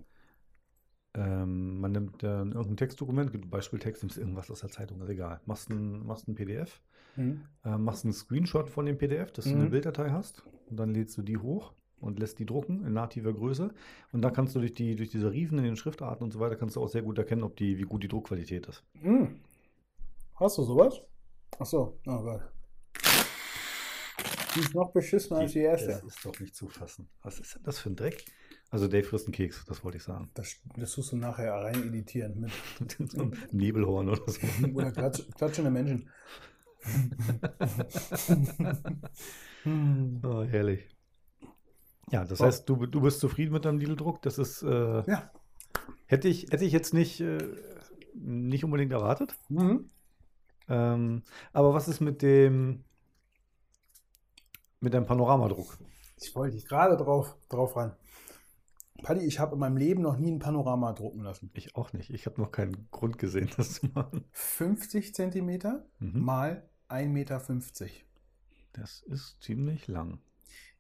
ähm, man nimmt äh, irgendein Textdokument, gibt Beispieltext, nimmst irgendwas aus der Zeitung, ist egal. Machst ein, machst ein PDF, Hm. äh, machst einen Screenshot von dem PDF, dass du eine Mhm. Bilddatei hast und dann lädst du die hoch und lässt die drucken in nativer Größe und da kannst du durch die durch diese Riefen in den Schriftarten und so weiter kannst du auch sehr gut erkennen, ob die wie gut die Druckqualität ist. Hm. Hast du sowas? Ach so, oh Gott. Die ist noch beschissener als die erste. Das ist doch nicht zu fassen. Was ist denn das für ein Dreck? Also Dave frisst einen Keks, das wollte ich sagen. Das, das tust du nachher rein editieren mit so ein Nebelhorn oder so. oder klatsch, klatschende Menschen. Oh, herrlich. Ja, das So. heißt, du, du bist zufrieden mit deinem Lidl-Druck. Das ist, äh, Ja. hätte ich, hätte ich jetzt nicht, äh, nicht unbedingt erwartet. Mhm. Ähm, aber was ist mit dem, mit deinem Panoramadruck? Ich wollte dich gerade drauf, drauf ran. Paddy, ich habe in meinem Leben noch nie ein Panorama drucken lassen. Ich auch nicht. Ich habe noch keinen Grund gesehen, das zu machen. 50 Zentimeter Mhm. mal 1,50 Meter. Das ist ziemlich lang.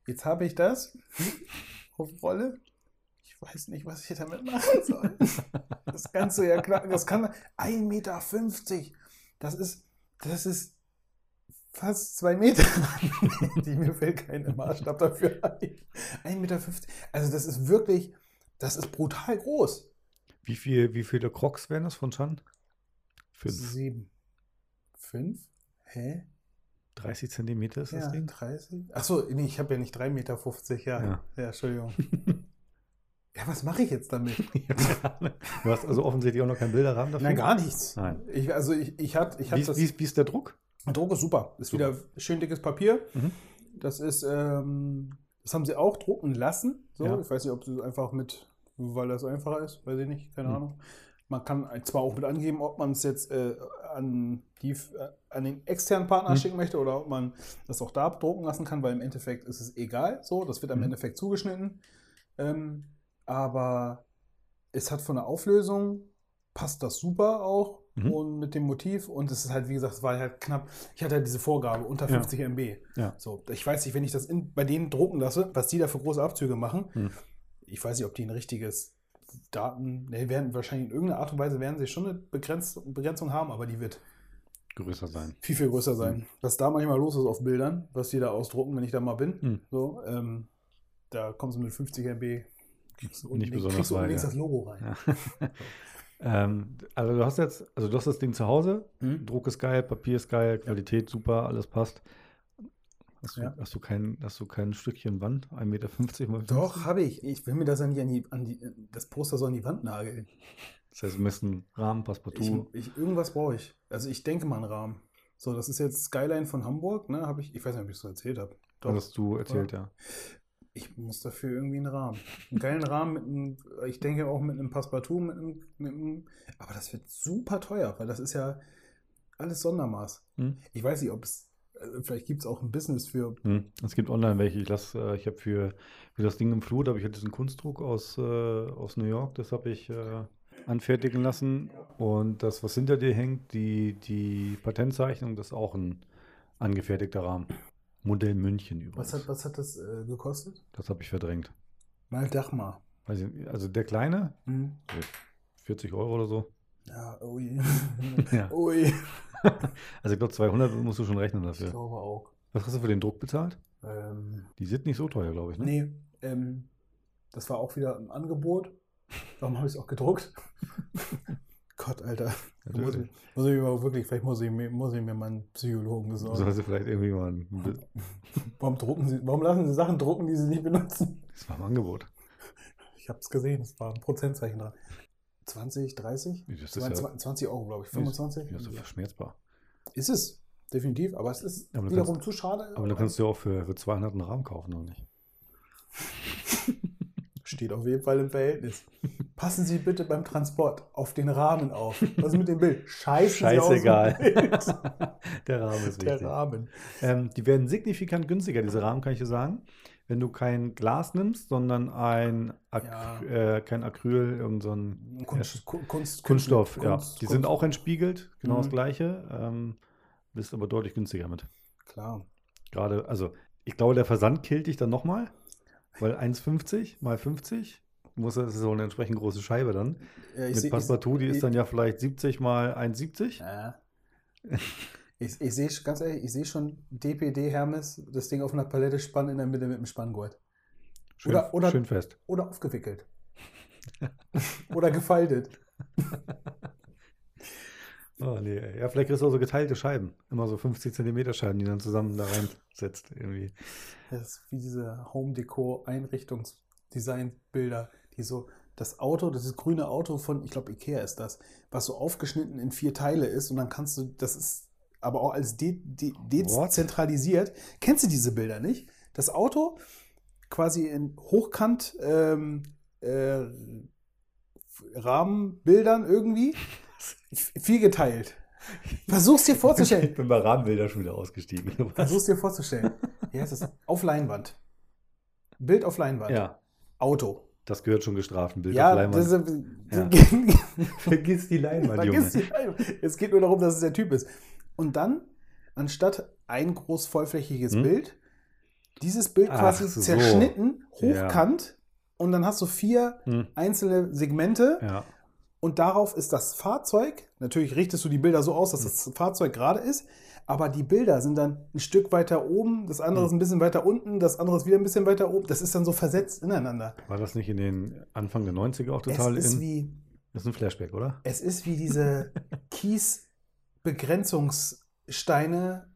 Jetzt habe ich das auf Rolle. Ich weiß nicht, was ich damit machen soll. Das kannst du ja klar, das kann 1,50 Meter. Das ist, das ist fast zwei Meter. Die, mir fällt kein Maßstab dafür ein. 1,50 Meter. Also das ist wirklich, das ist brutal groß. Wie, viel, wie viele Crocs wären das von Chan? Fünf. Sieben. Fünf? Hä? 30 Zentimeter ist das Ja, Ding? 30? Achso, nee, ich habe ja nicht 3,50 Meter. Ja, Ja. ja. Entschuldigung. ja, was mache ich jetzt damit? du hast also offensichtlich auch noch keinen Bilderrahmen dafür? Nein, gar nichts. Nein. Ich, also ich, ich hatte ich Wie, ist- das. wie, ist- wie ist der Druck? Druck ist super. Ist Super. wieder schön dickes Papier. Mhm. Das ist, ähm, das haben sie auch drucken lassen. So, Ja. ich weiß nicht, ob sie einfach mit, weil das einfacher ist, weiß ich nicht, keine Mhm. Ahnung. Man kann zwar auch mit angeben, ob man es jetzt äh, an, die, äh, an den externen Partner Mhm. schicken möchte oder ob man das auch da drucken lassen kann, weil im Endeffekt ist es egal. So, das wird am Mhm. Endeffekt zugeschnitten. Ähm, aber es hat von der Auflösung passt das super auch Mhm. und mit dem Motiv und es ist halt, wie gesagt, es war halt knapp. Ich hatte halt diese Vorgabe unter Ja. 50 MB. Ja. So, ich weiß nicht, wenn ich das in, bei denen drucken lasse, was die da für große Abzüge machen. Hm. Ich weiß nicht, ob die ein richtiges Daten, ne, werden wahrscheinlich in irgendeiner Art und Weise werden sie schon eine Begrenz, Begrenzung haben, aber die wird Größer sein. viel, viel größer sein. Hm. Was da manchmal los ist auf Bildern, was die da ausdrucken, wenn ich da mal bin, Hm. so, ähm, da kommst du mit 50 MB, Nicht besonders weit, ja. das Logo rein. Ja. ähm, also du hast jetzt, also du hast das Ding zu Hause, Hm? Druck ist geil, Papier ist geil, Qualität super, alles passt. Hast du, Ja. hast du, kein, hast du kein Stückchen Wand? 1,50 Meter mal 50? Doch, habe ich. Ich will mir das ja nicht an die, an die, das Poster so an die Wand nageln. Das heißt, wir müssen Rahmen, Ich, Passepartout. ich, irgendwas brauche ich. Also ich denke mal einen Rahmen. So, das ist jetzt Skyline von Hamburg, ne? Habe ich, ich weiß nicht, ob ich es so erzählt habe. Doch. Hast du erzählt, ja. Ich muss dafür irgendwie einen Rahmen. Einen geilen Rahmen mit einem, ich denke auch mit einem Passepartout, mit einem, mit einem, aber das wird super teuer, weil das ist ja alles Sondermaß. Hm? Ich weiß nicht, ob es, äh, vielleicht gibt es auch ein Business für, Hm. Es gibt online welche. Ich lass, äh, ich habe für, für das Ding im Flur, da habe ich halt diesen Kunstdruck aus, äh, aus New York, das habe ich äh, anfertigen lassen. Und das, was hinter dir hängt, die, die Patentzeichnung, das ist auch ein angefertigter Rahmen. Modell München übrigens. was hat, was hat das äh, gekostet? Das habe ich verdrängt. Mal Dachmar. Ich nicht, Also der kleine, Hm. 40 Euro oder so. Ja, ui. Ja. ui. Also ich glaube 200 musst du schon rechnen Ich dafür. glaube auch. Was hast du für den Druck bezahlt? Ähm, Die sind nicht so teuer, glaube ich. Ne? Nee, ähm, das war auch wieder ein Angebot. Warum habe ich es auch gedruckt? Gott, Alter. Muss ich, muss ich mir mal wirklich, vielleicht muss ich, mir- muss ich mir mal einen Psychologen besorgen. Soll sie vielleicht irgendwie mal ein Bi- Warum drucken Sie, warum lassen Sie Sachen drucken, die Sie nicht benutzen? Das war im Angebot. Ich habe es gesehen, es war ein Prozentzeichen dran. 20, 30? Das ist ja, 20, 20 Euro, glaube ich. 25? ja, so verschmerzbar. Ist es, definitiv, aber es ist Aber wiederum zu schade. Aber du kannst ja auch für, für 200 einen Rahmen kaufen, oder nicht? steht auf jeden Fall im Verhältnis. Passen Sie bitte beim Transport auf den Rahmen auf. Was ist mit dem Bild? Scheiße, Scheißegal. Der Rahmen ist Der wichtig. Rahmen. Ähm, die werden signifikant günstiger, diese Rahmen, kann ich dir sagen. Wenn du kein Glas nimmst, sondern ein Ac Ja. äh, kein Acryl, irgend so ein Kunst, Ku- Kunst, Kunststoff, Kunst- ja. Kunst- Die sind auch entspiegelt, genau das Mhm. gleiche. Ähm, bist aber deutlich günstiger mit. Klar. Gerade, also ich glaube, der Versand killt dich dann nochmal, weil 1,50 mal 50 muss das ist so eine entsprechend große Scheibe dann. Ja, Mit seh- Passepartout, die ich- ist dann ja vielleicht 70 mal 1,70. Ja. Ich, ich sehe ganz ehrlich, ich sehe schon DPD Hermes das Ding auf einer Palette spannen in der Mitte mit dem Spanngurt. Schön, Oder- oder- schön fest. Oder aufgewickelt. Oder gefaltet. Oh, nee. Ja, vielleicht kriegst du auch so geteilte Scheiben. Immer so 50 Zentimeter Scheiben, die dann zusammen da reinsetzt irgendwie. Das ist wie diese Home-Decor-Einrichtungsdesign-Bilder, die so das Auto, das ist grüne Auto von, ich glaube, Ikea ist das, was so aufgeschnitten in vier Teile ist und dann kannst du, das ist aber auch als de, de, dezentralisiert. Kennst du diese Bilder nicht? Das Auto quasi in hochkant ähm, äh, Rahmenbildern irgendwie viel geteilt. Versuch's dir vorzustellen. Ich bin bei Rahmenbilder schon wieder ausgestiegen. Versuch's dir vorzustellen. Wie heißt das? Auf Leinwand. Bild auf Leinwand. Ja, Auto. das gehört schon gestraft. Ein Bild ja, auf Leinwand. ist, Ja. Vergiss Vergiss die Leinwand, Junge. die Leinwand. Es geht nur darum, dass es der Typ ist. Und dann, anstatt ein groß vollflächiges Hm? Bild, dieses Bild Ach quasi so. zerschnitten, Ja. hochkant, und dann hast du vier Hm, einzelne Segmente ja. Und darauf ist das Fahrzeug. Natürlich richtest du die Bilder so aus, dass das Fahrzeug gerade ist, aber die Bilder sind dann ein Stück weiter oben, das andere ist ein bisschen weiter unten, das andere ist wieder ein bisschen weiter oben. Das ist dann so versetzt ineinander. War das nicht in den Anfang der 90er auch total es ist in? wie Das ist ein Flashback, oder? es ist wie diese Kiesbegrenzungssteine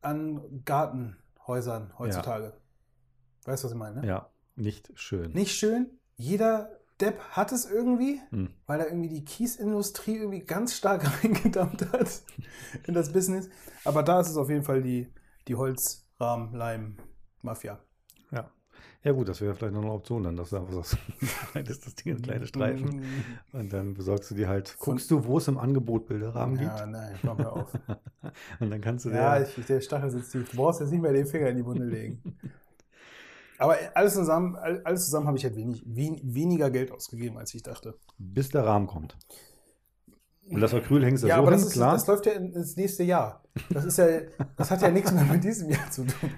an Gartenhäusern heutzutage. Weißt du, was ich meine? Ne? Ja, nicht schön. Nicht schön. Jeder Depp hat es irgendwie, Hm. weil er irgendwie die Kiesindustrie irgendwie ganz stark reingedammt hat in das Business. Aber da ist es auf jeden Fall die, die Holzrahmen-Leim-Mafia. Ja. Ja, gut, das wäre vielleicht noch eine Option dann, dass du einfach sagst, das ist das Ding in kleine Streifen. Und dann besorgst du dir halt, guckst du, wo es im Angebot Bilderrahmen gibt. Ja, nein, komm hör auf. Und dann kannst du Ja, dir. ich, der Stachel sitzt tief. Du brauchst jetzt nicht mehr den Finger in die Wunde legen. Aber alles zusammen, all- alles zusammen habe ich halt wenig, wen, weniger Geld ausgegeben, als ich dachte. bis der Rahmen kommt. Und das Acryl hängst du Ja, so aber hin, das, ist, klar. das läuft ja in- ins nächste Jahr. Das ist ja, das hat ja nichts mehr mit diesem Jahr zu tun.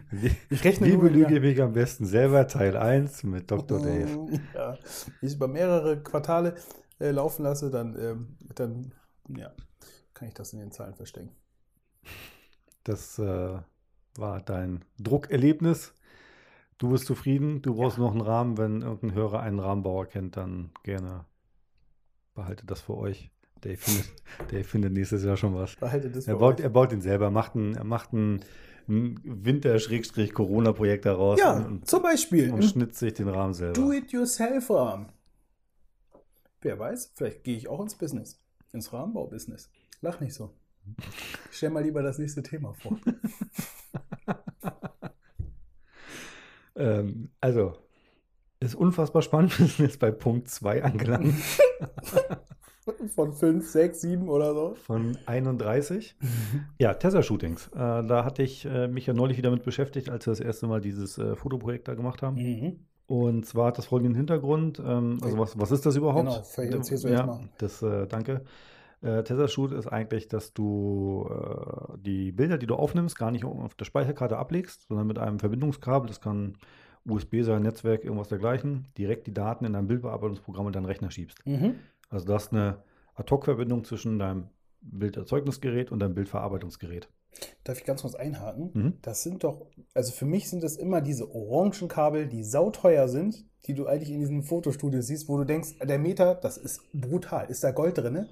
Ich rechne Liebe nur mit- Lüge mich am besten selber, Teil 1 mit Dr. Dave. Ja, wenn ich es über mehrere Quartale äh, laufen lasse, dann, ähm, dann ja, kann ich das in den Zahlen verstecken. Das äh, war dein Druckerlebnis. Du bist zufrieden, du brauchst noch einen Rahmen. Wenn irgendein Hörer einen Rahmenbauer kennt, dann gerne behaltet das für euch. Dave findet, Dave findet nächstes Jahr schon was. Behalte das Er für baut, euch. er baut den selber, macht ein, er macht ein, ein Winter-Corona-Projekt daraus Ja, und, zum Beispiel. und schnitzt sich den Rahmen selber. Do-it-yourself-Rahmen. Wer weiß, vielleicht gehe ich auch ins Business. Ins Rahmenbau-Business. Lach nicht so. Stell mal lieber das nächste Thema vor. Ähm, also, ist unfassbar spannend. Wir sind jetzt bei Punkt 2 angelangt Von 5, 6, 7 oder so. von 31. Ja, Tesla-Shootings. Äh, da hatte ich äh, mich ja neulich wieder mit beschäftigt, als wir das erste Mal dieses äh, Fotoprojekt da gemacht haben. Mhm. Und zwar hat das folgenden Hintergrund. Ähm, also, was, was ist das überhaupt? Genau, vielleicht erzählst du ja, erst mal. Das, äh, danke. Äh, Tesla Shoot ist eigentlich, dass du äh, die Bilder, die du aufnimmst, gar nicht auf der Speicherkarte ablegst, sondern mit einem Verbindungskabel, das kann USB sein, Netzwerk, irgendwas dergleichen, direkt die Daten in dein Bildbearbeitungsprogramm und deinen Rechner schiebst. Mhm. Also du hast eine Ad-Hoc-Verbindung zwischen deinem Bilderzeugnisgerät und deinem Bildverarbeitungsgerät. Darf ich ganz kurz einhaken? Mhm. Das sind doch, also für mich sind das immer diese orangen Kabel, die sauteuer sind, die du eigentlich in diesen Fotostudios siehst, wo du denkst, der Meter, das ist brutal. Ist da Gold drin?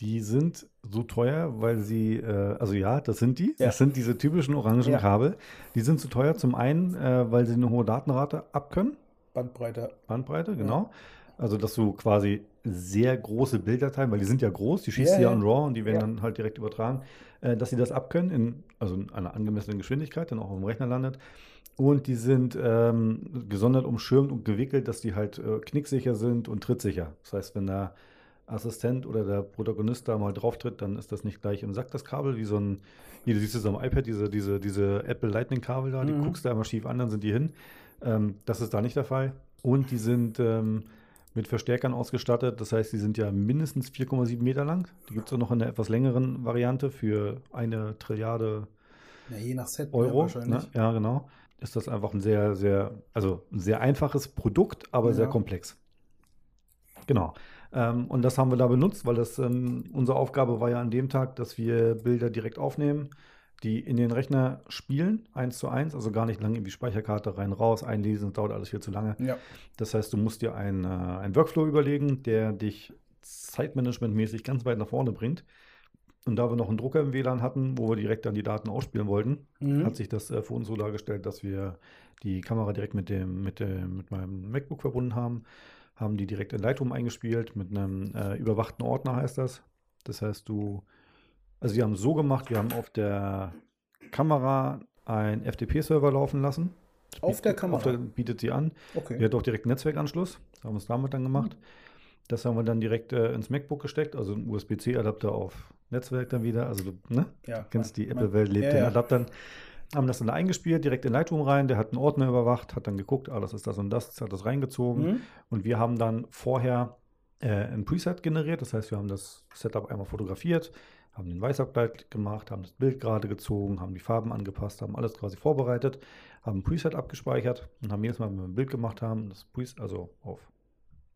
Die sind so teuer, weil sie, äh, also ja, das sind die. Ja. Das sind diese typischen orangen Ja. Kabel. Die sind zu teuer zum einen, äh, weil sie eine hohe Datenrate abkönnen. Bandbreite. Bandbreite, genau. Also, dass du quasi sehr große Bilddateien, weil die sind ja groß, die schießt Ja, ja ja. in RAW und die werden Ja. dann halt direkt übertragen, äh, dass sie das abkönnen, in, also in einer angemessenen Geschwindigkeit, dann auch auf dem Rechner landet. Und die sind ähm, gesondert umschirmt und gewickelt, dass die halt äh, knicksicher sind und trittsicher. Das heißt, wenn der Assistent oder der Protagonist da mal drauf tritt, dann ist das nicht gleich im Sack, das Kabel, wie so ein, hier, du siehst es am iPad, diese, diese, diese Apple Lightning-Kabel da, die Mhm. guckst du einmal schief an, dann sind die hin. Ähm, das ist da nicht der Fall. Und die sind ähm, mit Verstärkern ausgestattet. Das heißt, die sind ja mindestens 4,7 Meter lang. Die gibt es auch noch in einer etwas längeren Variante für eine Trilliarde Ja, je nach Set Euro. wahrscheinlich. Ne? Ja, genau. Ist das einfach ein sehr, sehr, also ein sehr einfaches Produkt, aber sehr Ja. komplex. Genau. Ähm, und das haben wir da benutzt, weil das ähm, unsere Aufgabe war ja an dem Tag, dass wir Bilder direkt aufnehmen, die in den Rechner spielen, eins zu eins, also gar nicht lange in die Speicherkarte rein, raus, einlesen, das dauert alles viel zu lange. Ja. Das heißt, du musst dir einen, äh, einen Workflow überlegen, der dich zeitmanagementmäßig ganz weit nach vorne bringt. Und da wir noch einen Drucker im WLAN hatten, wo wir direkt dann die Daten ausspielen wollten, Mhm. hat sich das äh, für uns so dargestellt, dass wir die Kamera direkt mit dem, mit dem, mit meinem MacBook verbunden haben, haben die direkt in Lightroom eingespielt, mit einem äh, überwachten Ordner heißt das. Das heißt, du, also wir haben es so gemacht, wir haben auf der Kamera einen FTP-Server laufen lassen. Auf der Kamera? Auf der, bietet sie an. Okay. Die hat auch direkt einen Netzwerkanschluss. Das haben wir es damit dann gemacht. Das haben wir dann direkt äh, ins MacBook gesteckt, also ein USB-C-Adapter auf Netzwerk dann wieder. Also du ne? ja, kennst die mein- Apple-Welt, lebt ja, in ja. Adaptern. Haben das dann eingespielt, direkt in Lightroom rein. Der hat einen Ordner überwacht, hat dann geguckt, ah, das ist das und das, hat das reingezogen. Mhm. Und wir haben dann vorher äh, ein Preset generiert. Das heißt, wir haben das Setup einmal fotografiert, haben den Weißabgleich gemacht, haben das Bild gerade gezogen, haben die Farben angepasst, haben alles quasi vorbereitet, haben ein Preset abgespeichert und haben jedes Mal, wenn wir ein Bild gemacht haben, das Preset, also auf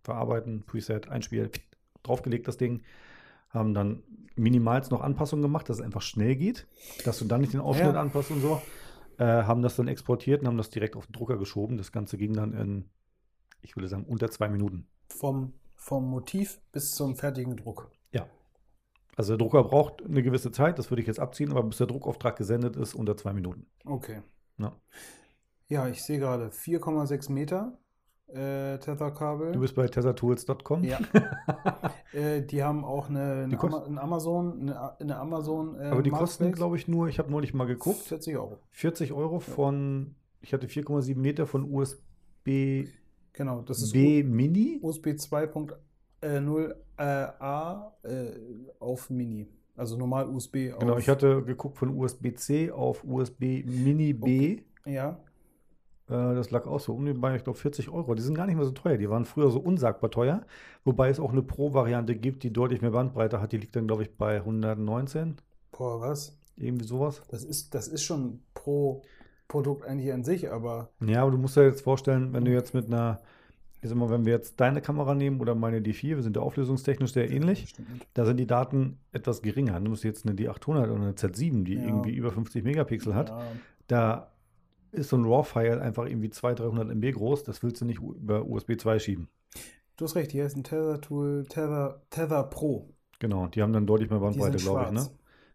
Verarbeiten, Preset, Einspiel, draufgelegt das Ding, haben dann minimals noch Anpassungen gemacht, dass es einfach schnell geht, dass du dann nicht den Ausschnitt Ja. anpasst und so. Äh, haben das dann exportiert und haben das direkt auf den Drucker geschoben. Das Ganze ging dann in, ich würde sagen, unter zwei Minuten. Vom, vom Motiv bis zum fertigen Druck. Ja. Also der Drucker braucht eine gewisse Zeit, das würde ich jetzt abziehen, aber bis der Druckauftrag gesendet ist, unter zwei Minuten. Okay. Ja. Ja, ich sehe gerade 4,6 Meter äh, Tetherkabel. Du bist bei tesatools.com. Ja. äh, die haben auch eine, eine, Ama eine Amazon, eine, eine Amazon. Äh, aber die kosten, Marketplace. glaube ich, nur, ich habe neulich mal geguckt, 40 Euro. 40 Euro von, ich hatte 4,7 Meter von USB Genau, das ist B Mini. USB 2.0 äh, A äh, auf Mini. Also normal USB auf. Genau, ich hatte geguckt von USB-C auf USB Mini B. Ja, Äh, das lag auch so um den bei, ich glaube, 40 Euro. Die sind gar nicht mehr so teuer. Die waren früher so unsagbar teuer. Wobei es auch eine Pro-Variante gibt, die deutlich mehr Bandbreite hat. Die liegt dann, glaube ich, bei 119. boah, was? Irgendwie sowas. Das ist, das ist schon pro Produkt eigentlich an sich, aber Ja, aber du musst dir jetzt vorstellen, wenn du jetzt mit einer, ich sag mal, wenn wir jetzt deine Kamera nehmen oder meine D4, wir sind ja auflösungstechnisch sehr ähnlich, Stimmt. da sind die Daten etwas geringer. Du musst jetzt eine D800 oder eine Z7, die Ja. irgendwie über 50 Megapixel hat, Ja, da ist so ein RAW-File einfach irgendwie 200, 300 MB groß, das willst du nicht über USB 2 schieben. du hast recht, hier ist ein Tether Tool, Tether, Tether Pro. Genau, die haben dann deutlich mehr Bandbreite, glaube ich, ne?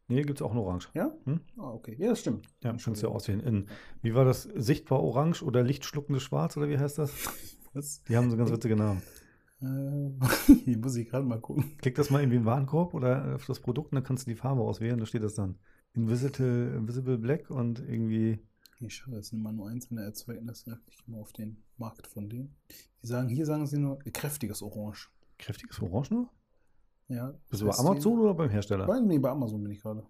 Nee, gibt es auch in Orange. Ja? Hm? Ah, okay. Ja, das stimmt. Ja, kannst du ja Entschuldigung. aussehen. In, wie war das? Sichtbar orange oder lichtschluckendes Schwarz oder wie heißt das? Was? Die haben so ganz witzige Namen. Äh, hier muss ich gerade mal gucken. Klick das mal irgendwie in den Warenkorb oder auf das Produkt und dann kannst du die Farbe auswählen. Da steht das dann. Invisible, Invisible Black und irgendwie. Hier, schau, das sind mal nur einzelne Erzeugnisse. Ich gehe mal auf den Markt von denen. Die sagen, hier sagen sie nur kräftiges Orange. Kräftiges Orange nur? Ja. Bist du bei Amazon oder beim Hersteller? Bei, nee, bei Amazon bin ich gerade.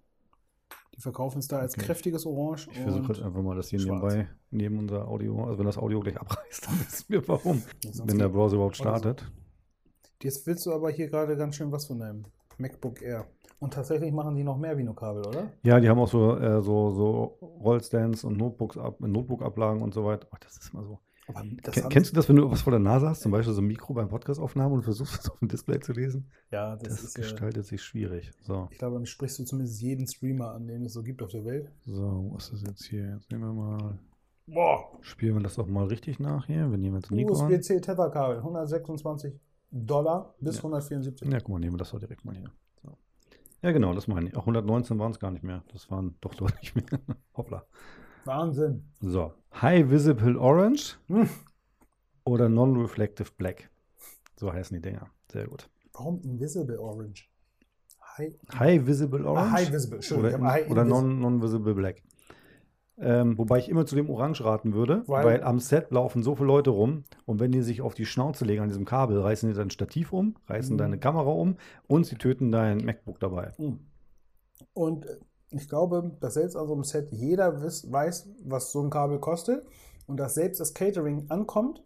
Die verkaufen es da als Okay. kräftiges Orange. Ich versuche jetzt einfach mal das hier schwarz. nebenbei, neben unser Audio. Also wenn das Audio gleich abreißt, dann wissen wir warum. Wenn der Browser überhaupt oder so. startet. Jetzt willst du aber hier gerade ganz schön was von deinem MacBook Air. Und tatsächlich machen die noch mehr Vino-Kabel, oder? Ja, die haben auch so, äh, so, so Rollstands und Notebooks ab, Notebook-Ablagen und so weiter. Oh, das ist mal so. Das Ken, kennst du das, wenn du was vor der Nase hast, zum Beispiel so ein Mikro beim Podcastaufnahmen und versuchst es auf dem Display zu lesen? Ja, das, Das, ist ja, gestaltet sich schwierig. So, Ich glaube, dann sprichst du zumindest jeden Streamer an, den es so gibt auf der Welt. so, was ist jetzt hier? Jetzt nehmen wir mal, Boah! spielen wir das doch mal richtig nach hier. Wir nehmen jetzt Nico. USB-C Tetherkabel, 126 Dollar bis Ja. 174. Ja, guck mal, nehmen wir das doch direkt mal hier. So. Ja, genau, das meine ich. Auch 119 waren es gar nicht mehr. Das waren doch deutlich mehr. Hoppla. Wahnsinn. So, High Visible Orange Hm. oder Non-Reflective Black. So heißen die Dinger. Sehr gut. Warum Invisible Orange? High, High Visible Orange. High Visible, Entschuldigung, Oder, oder Invis- non, Non-Visible Black. Ähm, wobei ich immer zu dem Orange raten würde, Weil- weil, am Set laufen so viele Leute rum und wenn die sich auf die Schnauze legen an diesem Kabel, reißen die dein Stativ um, reißen Mhm. deine Kamera um und sie töten dein MacBook dabei. Mm. Und äh, ich glaube, dass selbst an so einem Set jeder wiss, weiß, was so ein Kabel kostet und dass selbst das Catering ankommt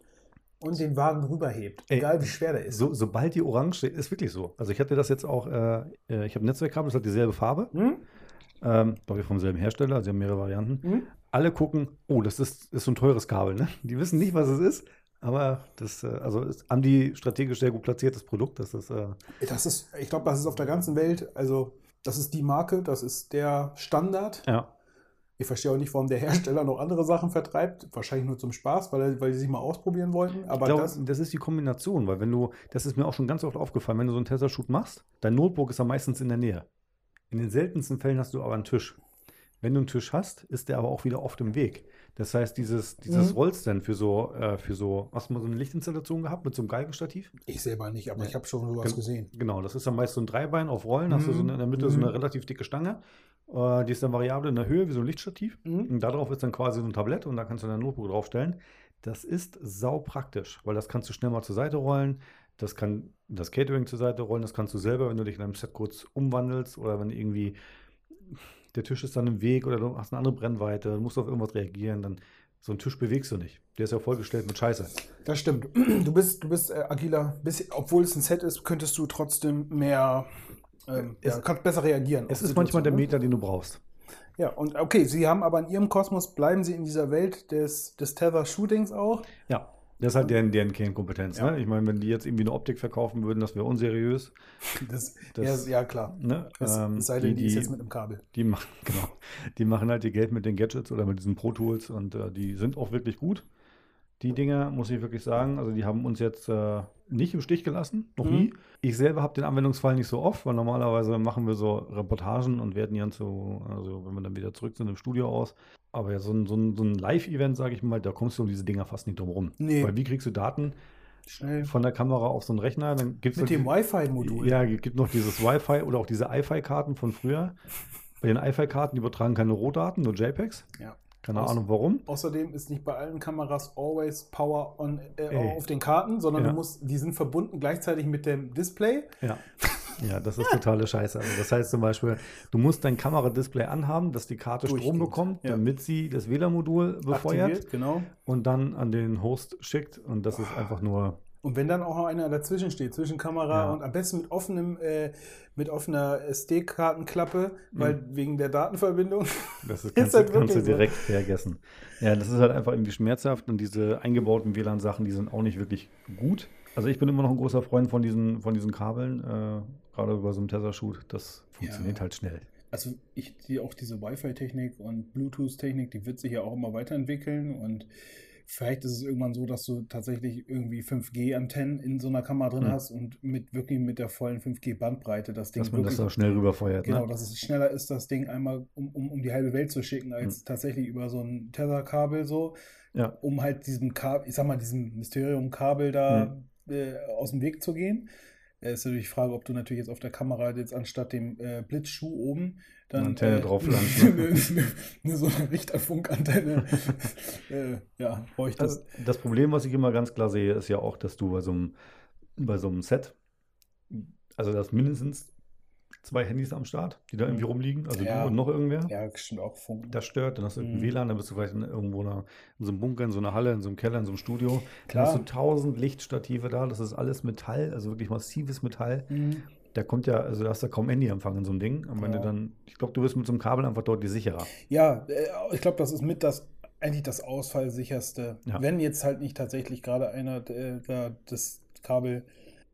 und den Wagen rüberhebt, Ey, egal wie schwer der ist. So, sobald die orange steht, ist wirklich so. Also ich hatte das jetzt auch, äh, äh, ich habe ein Netzwerkkabel, das hat dieselbe Farbe, Hm? Ähm, glaube ich vom selben Hersteller, also sie haben mehrere Varianten. Hm? Alle gucken, oh, das ist, ist so ein teures Kabel, ne? Die wissen nicht, was es ist, aber das, äh, also ist, haben die strategisch sehr gut platziertes Produkt, das ist, äh, Das ist, ich glaube, das ist auf der ganzen Welt, also das ist die Marke, das ist der Standard. ja. Ich verstehe auch nicht, warum der Hersteller noch andere Sachen vertreibt. Wahrscheinlich nur zum Spaß, weil, weil die sich mal ausprobieren wollten. Aber Ich glaube, das, das, ist die Kombination, weil wenn du, das ist mir auch schon ganz oft aufgefallen, wenn du so einen Tesla-Shoot machst, dein Notebook ist ja meistens in der Nähe. In den seltensten Fällen hast du aber einen Tisch. Wenn du einen Tisch hast, ist der aber auch wieder oft im Weg. Das heißt, dieses, dieses Mhm. Rollstand für so, äh, für so, hast du mal so eine Lichtinstallation gehabt mit so einem Geigenstativ? ich selber nicht, aber Nee. ich habe schon sowas Gen- gesehen. Genau, das ist dann meist so ein Dreibein auf Rollen, hast du so Mhm. in der Mitte so Mhm. eine relativ dicke Stange. Äh, die ist dann variabel in der Höhe, wie so ein Lichtstativ. Mhm. Und darauf ist dann quasi so ein Tablett und da kannst du dein Notebook draufstellen. Das ist sau praktisch, weil das kannst du schnell mal zur Seite rollen. Das kann das Catering zur Seite rollen. Das kannst du selber, wenn du dich in einem Set kurz umwandelst oder wenn irgendwie der Tisch ist dann im Weg oder du hast eine andere Brennweite, du musst auf irgendwas reagieren, dann so einen Tisch bewegst du nicht. Der ist ja vollgestellt mit Scheiße. Das stimmt. Du bist, du bist äh, agiler. Bist, obwohl es ein Set ist, könntest du trotzdem mehr, ähm, Es- ja, kannst besser reagieren. Es ist manchmal der ne? Meter, den du brauchst. Ja, und okay, Sie haben aber in Ihrem Kosmos, bleiben Sie in dieser Welt des, des Tether-Shootings auch. Ja, das ist halt deren, deren Kernkompetenz. Ja. Ne? Ich meine, wenn die jetzt irgendwie eine Optik verkaufen würden, das wäre unseriös. Das, Das- ja, ja, klar. Ne? Es, Ähm, sei denn, die, die, ist jetzt mit einem Kabel. die, machen, genau, die machen halt ihr Geld mit den Gadgets oder mit diesen Pro Tools und äh, die sind auch wirklich gut. Die Dinger, muss ich wirklich sagen, also die haben uns jetzt äh, nicht im Stich gelassen, noch Mhm. nie. Ich selber habe den Anwendungsfall nicht so oft, weil normalerweise machen wir so Reportagen und werten dann so, also wenn wir dann wieder zurück sind im Studio aus. Aber ja, so ein, so ein, so ein Live-Event, sage ich mal, da kommst du um diese Dinger fast nicht drum rum. Nee. Weil wie kriegst du Daten Schnell. von der Kamera auf so einen Rechner? Dann gibt's Mit halt dem die- Wi-Fi-Modul. Ja, es gibt noch dieses Wi-Fi oder auch diese iFi-Karten von früher. Bei den iFi-Karten, die übertragen keine Rohdaten, nur JPEGs. Ja. Keine Aus- Ahnung warum. Außerdem ist nicht bei allen Kameras always Power on, äh, auf den Karten, sondern Ja. du musst, die sind verbunden gleichzeitig mit dem Display. Ja. Ja, das ist totale Scheiße. Also das heißt zum Beispiel, du musst dein Kameradisplay anhaben, dass die Karte Strom bekommt, ja. damit sie das WLAN-Modul befeuert Aktiviert, genau. und dann an den Host schickt. Und das ist einfach nur. Und wenn dann auch noch einer dazwischen steht, zwischen Kamera Ja. und am besten mit offenem, äh, mit offener SD-Kartenklappe, weil wegen der Datenverbindung. Das ist, Ist kannst, halt du, kannst du wirklich so. direkt vergessen. Ja, das ist halt einfach irgendwie schmerzhaft und diese eingebauten WLAN-Sachen, die sind auch nicht wirklich gut. Also ich bin immer noch ein großer Freund von diesen, von diesen Kabeln, äh, gerade bei so einem Tether-Shoot. Das funktioniert Ja. halt schnell. Also ich sehe auch diese Wi-Fi-Technik und Bluetooth-Technik, die wird sich ja auch immer weiterentwickeln und vielleicht ist es irgendwann so, dass du tatsächlich irgendwie 5G-Antennen in so einer Kamera drin Mhm. hast und mit wirklich mit der vollen 5G-Bandbreite das Ding Dass man das wirklich da schnell rüberfeuert. Genau, ne? dass es schneller ist, das Ding einmal um, um, um die halbe Welt zu schicken, als tatsächlich über so ein Tether-Kabel so, Ja. um halt diesem Kabel, ich sag mal, diesem Mysterium-Kabel da äh, aus dem Weg zu gehen. Äh, ist natürlich die Frage, ob du natürlich jetzt auf der Kamera jetzt anstatt dem äh, Blitzschuh oben dann Eine Antenne äh, ne? eine, eine, so eine Richterfunkantenne äh, ja, bräuchtest. Das, das Problem, was ich immer ganz klar sehe, ist ja auch, dass du bei so einem, bei so einem Set, also das mindestens zwei Handys am Start, die da irgendwie rumliegen, also Ja. du und noch irgendwer. ja, stimmt auch Funk. Das stört, dann hast du Mhm. irgendein WLAN, dann bist du vielleicht in, irgendwo in, einer, in so einem Bunker, in so einer Halle, in so einem Keller, in so einem Studio. Klar. Dann hast du tausend Lichtstative da, das ist alles Metall, also wirklich massives Metall. Mhm. Da kommt ja, also da hast du kaum Handyempfang in so einem Ding. Und wenn Ja. du dann, ich glaube, du bist mit so einem Kabel einfach deutlich sicherer. Ja, äh, ich glaube, das ist mit das eigentlich das ausfallsicherste. Ja. Wenn jetzt halt nicht tatsächlich gerade einer äh, da das Kabel,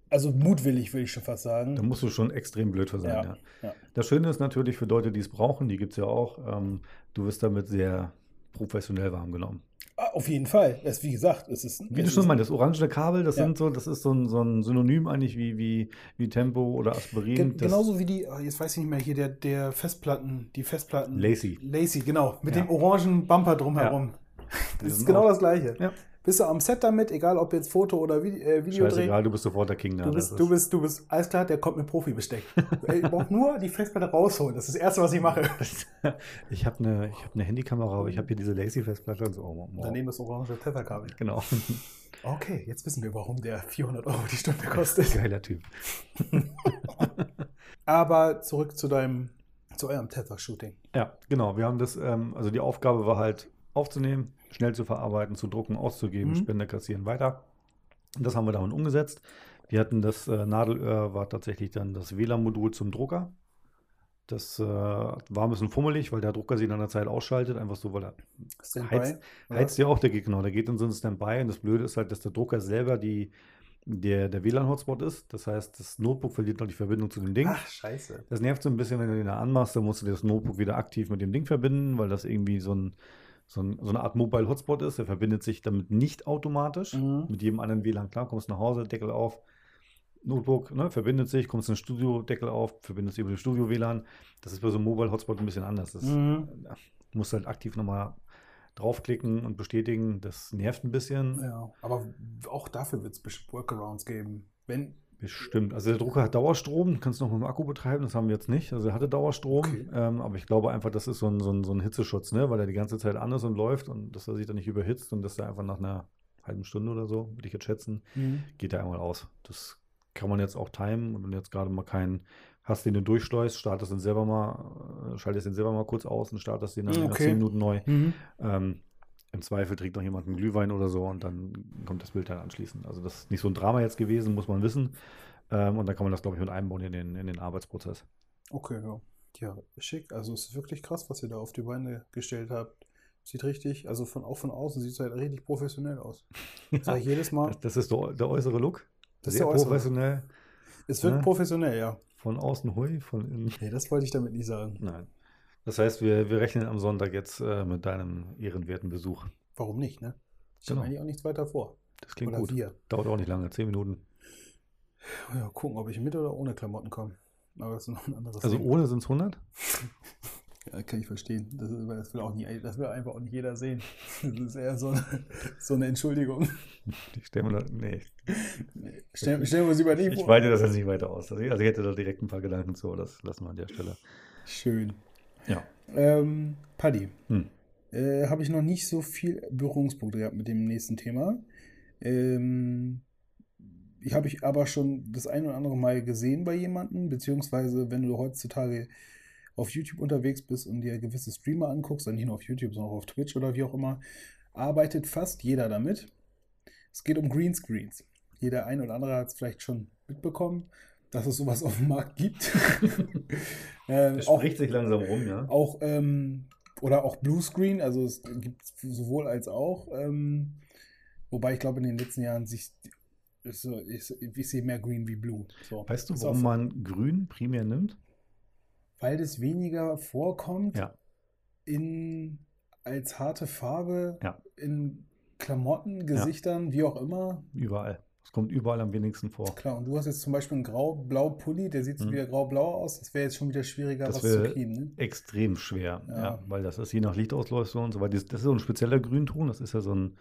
also mutwillig will ich schon fast sagen. Da musst du schon extrem blöd für sein. Ja, Ja. ja. Das Schöne ist natürlich für Leute, die es brauchen, die gibt es ja auch, ähm, du wirst damit sehr professionell warm genommen. Ah, Auf jeden Fall. Es, wie gesagt, es ist. Wie du schon ist- meintest, orangene Kabel, das Ja. sind so, das ist so ein, so ein Synonym eigentlich wie, wie, wie Tempo oder Aspirin. Ge das, genauso wie die, ah, jetzt weiß ich nicht mehr, hier der, der Festplatten, die Festplatten. Lacy. Lacy, genau. Mit Ja. dem orangen Bumper drumherum. Die Das ist sind genau auch- das Gleiche. Ja. Bist du am Set damit, egal ob jetzt Foto oder Vide äh, Video. Scheißegal, du bist sofort der King da. Du bist, ist- du bist, du bist, alles klar, der kommt mit Profi-Besteck. ich brauche nur die Festplatte rausholen. Das ist das Erste, was ich mache. ich habe eine, ich hab eine Handykamera, aber ich habe hier diese Lazy-Festplatte und so. Oh, oh. Daneben das orange Tetherkabel. Genau. Okay, jetzt wissen wir, warum der 400 Euro die Stunde kostet. Geiler Typ. Aber zurück zu deinem, zu eurem Tether-Shooting. Ja, genau. Wir haben das, ähm, also die Aufgabe war halt aufzunehmen, schnell zu verarbeiten, zu drucken, auszugeben, Mhm. Spende kassieren, weiter. Das haben wir damit umgesetzt. Wir hatten das äh, Nadelöhr, war tatsächlich dann das WLAN-Modul zum Drucker. Das äh, war ein bisschen fummelig, weil der Drucker sich in einer Zeit ausschaltet, einfach so, weil er Standby. heizt, heizt ja auch, der genau, der geht in so einen Standby und das Blöde ist halt, dass der Drucker selber die, der, der WLAN-Hotspot ist. Das heißt, das Notebook verliert noch die Verbindung zu dem Ding. Ach, scheiße. Das nervt so ein bisschen, wenn du den da anmachst, dann musst du das Notebook wieder aktiv mit dem Ding verbinden, weil das irgendwie so, ein, so, ein, so eine Art Mobile Hotspot ist. Der verbindet sich damit nicht automatisch. Mhm. Mit jedem anderen WLAN klar, kommst nach Hause, Deckel auf, Notebook, ne, verbindet sich, kommst ins Studio, Deckel auf, verbindet sich über den Studio WLAN. Das ist bei so einem Mobile Hotspot ein bisschen anders. Das Mhm. ja, musst halt aktiv nochmal draufklicken und bestätigen. Das nervt ein bisschen. Ja, aber auch dafür wird es Workarounds geben. Wenn, Bestimmt. Also der Drucker hat Dauerstrom, kannst du noch mit dem Akku betreiben, das haben wir jetzt nicht. Also er hatte Dauerstrom, Okay. ähm, aber ich glaube einfach, das ist so ein, so, ein, so ein Hitzeschutz, ne? weil er die ganze Zeit an ist und läuft und dass er sich dann nicht überhitzt und dass er einfach nach einer halben Stunde oder so, würde ich jetzt schätzen, geht er einmal aus. Das kann man jetzt auch timen und wenn du jetzt gerade mal keinen hast, den du durchschleust, startest den selber mal, äh, schaltest den selber mal kurz aus und startest den dann nach Okay. 10 Minuten neu. Mhm. Ähm, Im Zweifel trinkt noch jemand einen Glühwein oder so und dann kommt das Bild dann anschließend. Also das ist nicht so ein Drama jetzt gewesen, muss man wissen. Ähm, und dann kann man das, glaube ich, mit einbauen in den, in den Arbeitsprozess. Okay, ja. Ja, schick. Also es ist wirklich krass, was ihr da auf die Beine gestellt habt. Sieht richtig, also von auch von außen sieht es halt richtig professionell aus. Sag ich jedes Mal. Das, das ist der, der äußere Look. Das ist Sehr der äußere. professionell. Es wirkt ne? professionell, ja. Von außen hui, von innen. Nee, das wollte ich damit nicht sagen. Nein. Das heißt, wir, wir rechnen am Sonntag jetzt äh, mit deinem ehrenwerten Besuch. Warum nicht, ne? Ich habe Genau. eigentlich auch nichts weiter vor. Das klingt Oder gut. wir. Dauert auch nicht lange, zehn Minuten. Ja, gucken, ob ich mit oder ohne Klamotten komme. Aber das ist noch ein anderes Also Ding. ohne sind es 100? Ja, kann ich verstehen. Das, ist, das, will auch nie, das will einfach auch nicht jeder sehen. Das ist eher so eine, so eine Entschuldigung. Ich stelle mir da, nee, Stellen, stellen wir uns lieber nicht ich weite das jetzt nicht weiter aus. Also ich hätte da direkt ein paar Gedanken zu, das lassen wir an der Stelle. Schön. Ja. Ähm, Paddy, Hm. äh, habe ich noch nicht so viel Berührungspunkte gehabt mit dem nächsten Thema. Ähm, ich habe ich aber schon das ein oder andere Mal gesehen bei jemandem, beziehungsweise wenn du heutzutage auf YouTube unterwegs bist und dir gewisse Streamer anguckst, dann nicht nur auf YouTube, sondern auch auf Twitch oder wie auch immer, arbeitet fast jeder damit. Es geht um Greenscreens. Jeder ein oder andere hat es vielleicht schon mitbekommen, dass es sowas auf dem Markt gibt. ähm, Es auch spricht sich langsam rum, ja. auch ähm, oder auch Bluescreen, also es gibt sowohl als auch. Ähm, wobei ich glaube, in den letzten Jahren sich ist, ist, ich sehe mehr Green wie Blue. So. Weißt du, warum auch- man grün primär nimmt? Weil das weniger vorkommt Ja. in als harte Farbe Ja. in Klamotten, Gesichtern, wie auch immer. Überall. Es kommt überall am wenigsten vor. Klar, und du hast jetzt zum Beispiel einen grau-blau Pulli, der sieht Mhm. wieder grau-blau aus. Das wäre jetzt schon wieder schwieriger, Das was zu kriegen. Ne? extrem schwer, Ja. ja. weil das ist je nach Lichtausleuchtung und so weiter. Das ist so ein spezieller Grünton, das ist ja so ein,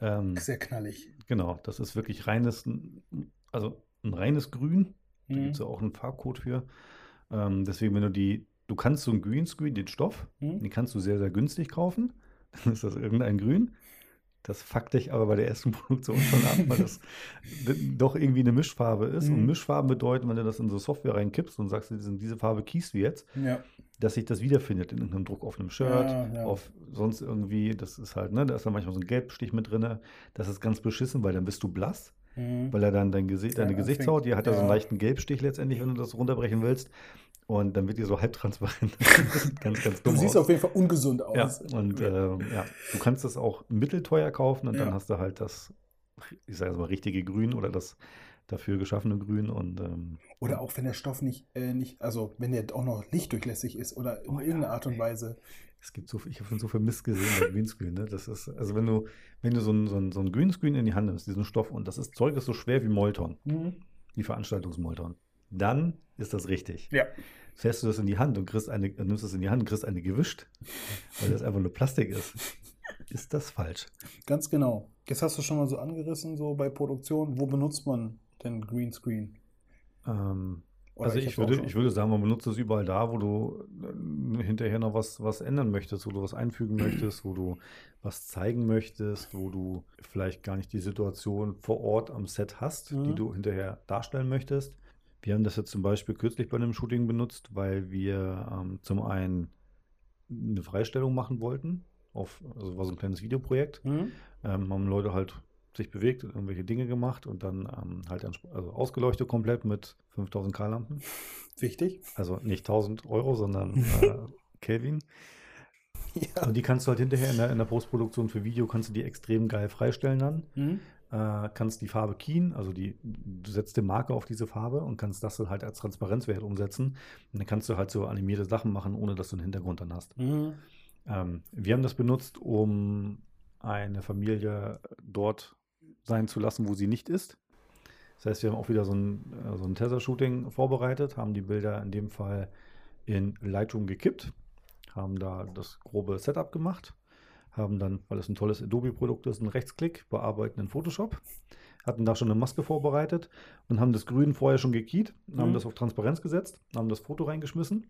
ähm, Sehr knallig. genau, das ist wirklich reines, also ein reines Grün. Da Mhm. gibt es ja auch einen Farbcode für. Ähm, deswegen, wenn du die, du kannst so einen Greenscreen, den Stoff, Mhm. den kannst du sehr, sehr günstig kaufen. Dann ist das irgendein Grün. Das fuckt dich aber bei der ersten Produktion schon ab, weil das doch irgendwie eine Mischfarbe ist. Mhm. Und Mischfarben bedeuten, wenn du das in so Software reinkippst und sagst, diese, diese Farbe kiest du jetzt, Ja. dass sich das wiederfindet in irgendeinem Druck auf einem Shirt, Ja, ja. auf sonst irgendwie. Das ist halt, ne, da ist dann manchmal so ein Gelbstich mit drin. Das ist ganz beschissen, weil dann bist du blass, Mhm. weil er dann dein Gesicht, deine Gesichtshaut, die hat ja so einen leichten Gelbstich letztendlich, wenn du das runterbrechen willst. Und dann wird die so halbtransparent. ganz, ganz Du dumm siehst aus. auf jeden Fall ungesund Ja, aus. und ähm, ja, du kannst das auch mittelteuer kaufen und Ja. dann hast du halt das, ich sage jetzt mal, richtige Grün oder das dafür geschaffene Grün und ähm, Oder auch wenn der Stoff nicht, äh, nicht, also wenn der auch noch lichtdurchlässig ist oder in Oh ja, irgendeiner Art und ey. Weise. es gibt so, ich habe schon so viel Mist gesehen bei Greenscreen, ne? Das ist, also wenn du, wenn du so ein, so ein, so ein Greenscreen in die Hand nimmst, diesen Stoff, und das ist, Zeug ist so schwer wie Molton, wie Veranstaltungsmolton, dann ist das richtig. Ja. Fährst du das in die Hand und kriegst eine, nimmst es in die Hand und kriegst eine gewischt, weil das einfach nur Plastik ist. ist das falsch. Ganz genau. Jetzt hast du schon mal so angerissen, so bei Produktion, wo benutzt man denn Greenscreen? Ähm, also ich ich, würde, ich würde sagen, man benutzt es überall da, wo du äh, hinterher noch was, was ändern möchtest, wo du was einfügen möchtest, wo du was zeigen möchtest, wo du vielleicht gar nicht die Situation vor Ort am Set hast, die Mhm. du hinterher darstellen möchtest. Wir haben das jetzt zum Beispiel kürzlich bei einem Shooting benutzt, weil wir ähm, zum einen eine Freistellung machen wollten. Auf, also war so ein kleines Videoprojekt. Hm? Ähm, haben Leute halt sich bewegt, irgendwelche Dinge gemacht und dann ähm, halt also ausgeleuchtet komplett mit 5000 K-Lampen. Wichtig. Also nicht 1000 Euro, sondern äh, Kelvin. Ja. Und die kannst du halt hinterher in der, in der Postproduktion für Video, kannst du die extrem geil freistellen dann. Hm? Äh, kannst die Farbe keyen, also die, du setzt eine Marke auf diese Farbe und kannst das dann halt als Transparenzwert umsetzen. Und dann kannst du halt so animierte Sachen machen, ohne dass du einen Hintergrund dann hast. Hm? Ähm, wir haben das benutzt, um eine Familie dort sein zu lassen, wo sie nicht ist. Das heißt, wir haben auch wieder so ein, äh, so ein Tesla-Shooting vorbereitet, haben die Bilder in dem Fall in Lightroom gekippt, haben da das grobe Setup gemacht, haben dann, weil es ein tolles Adobe-Produkt ist, einen Rechtsklick, bearbeiten in Photoshop, hatten da schon eine Maske vorbereitet und haben das Grün vorher schon gekeyt, haben Mhm. das auf Transparenz gesetzt, haben das Foto reingeschmissen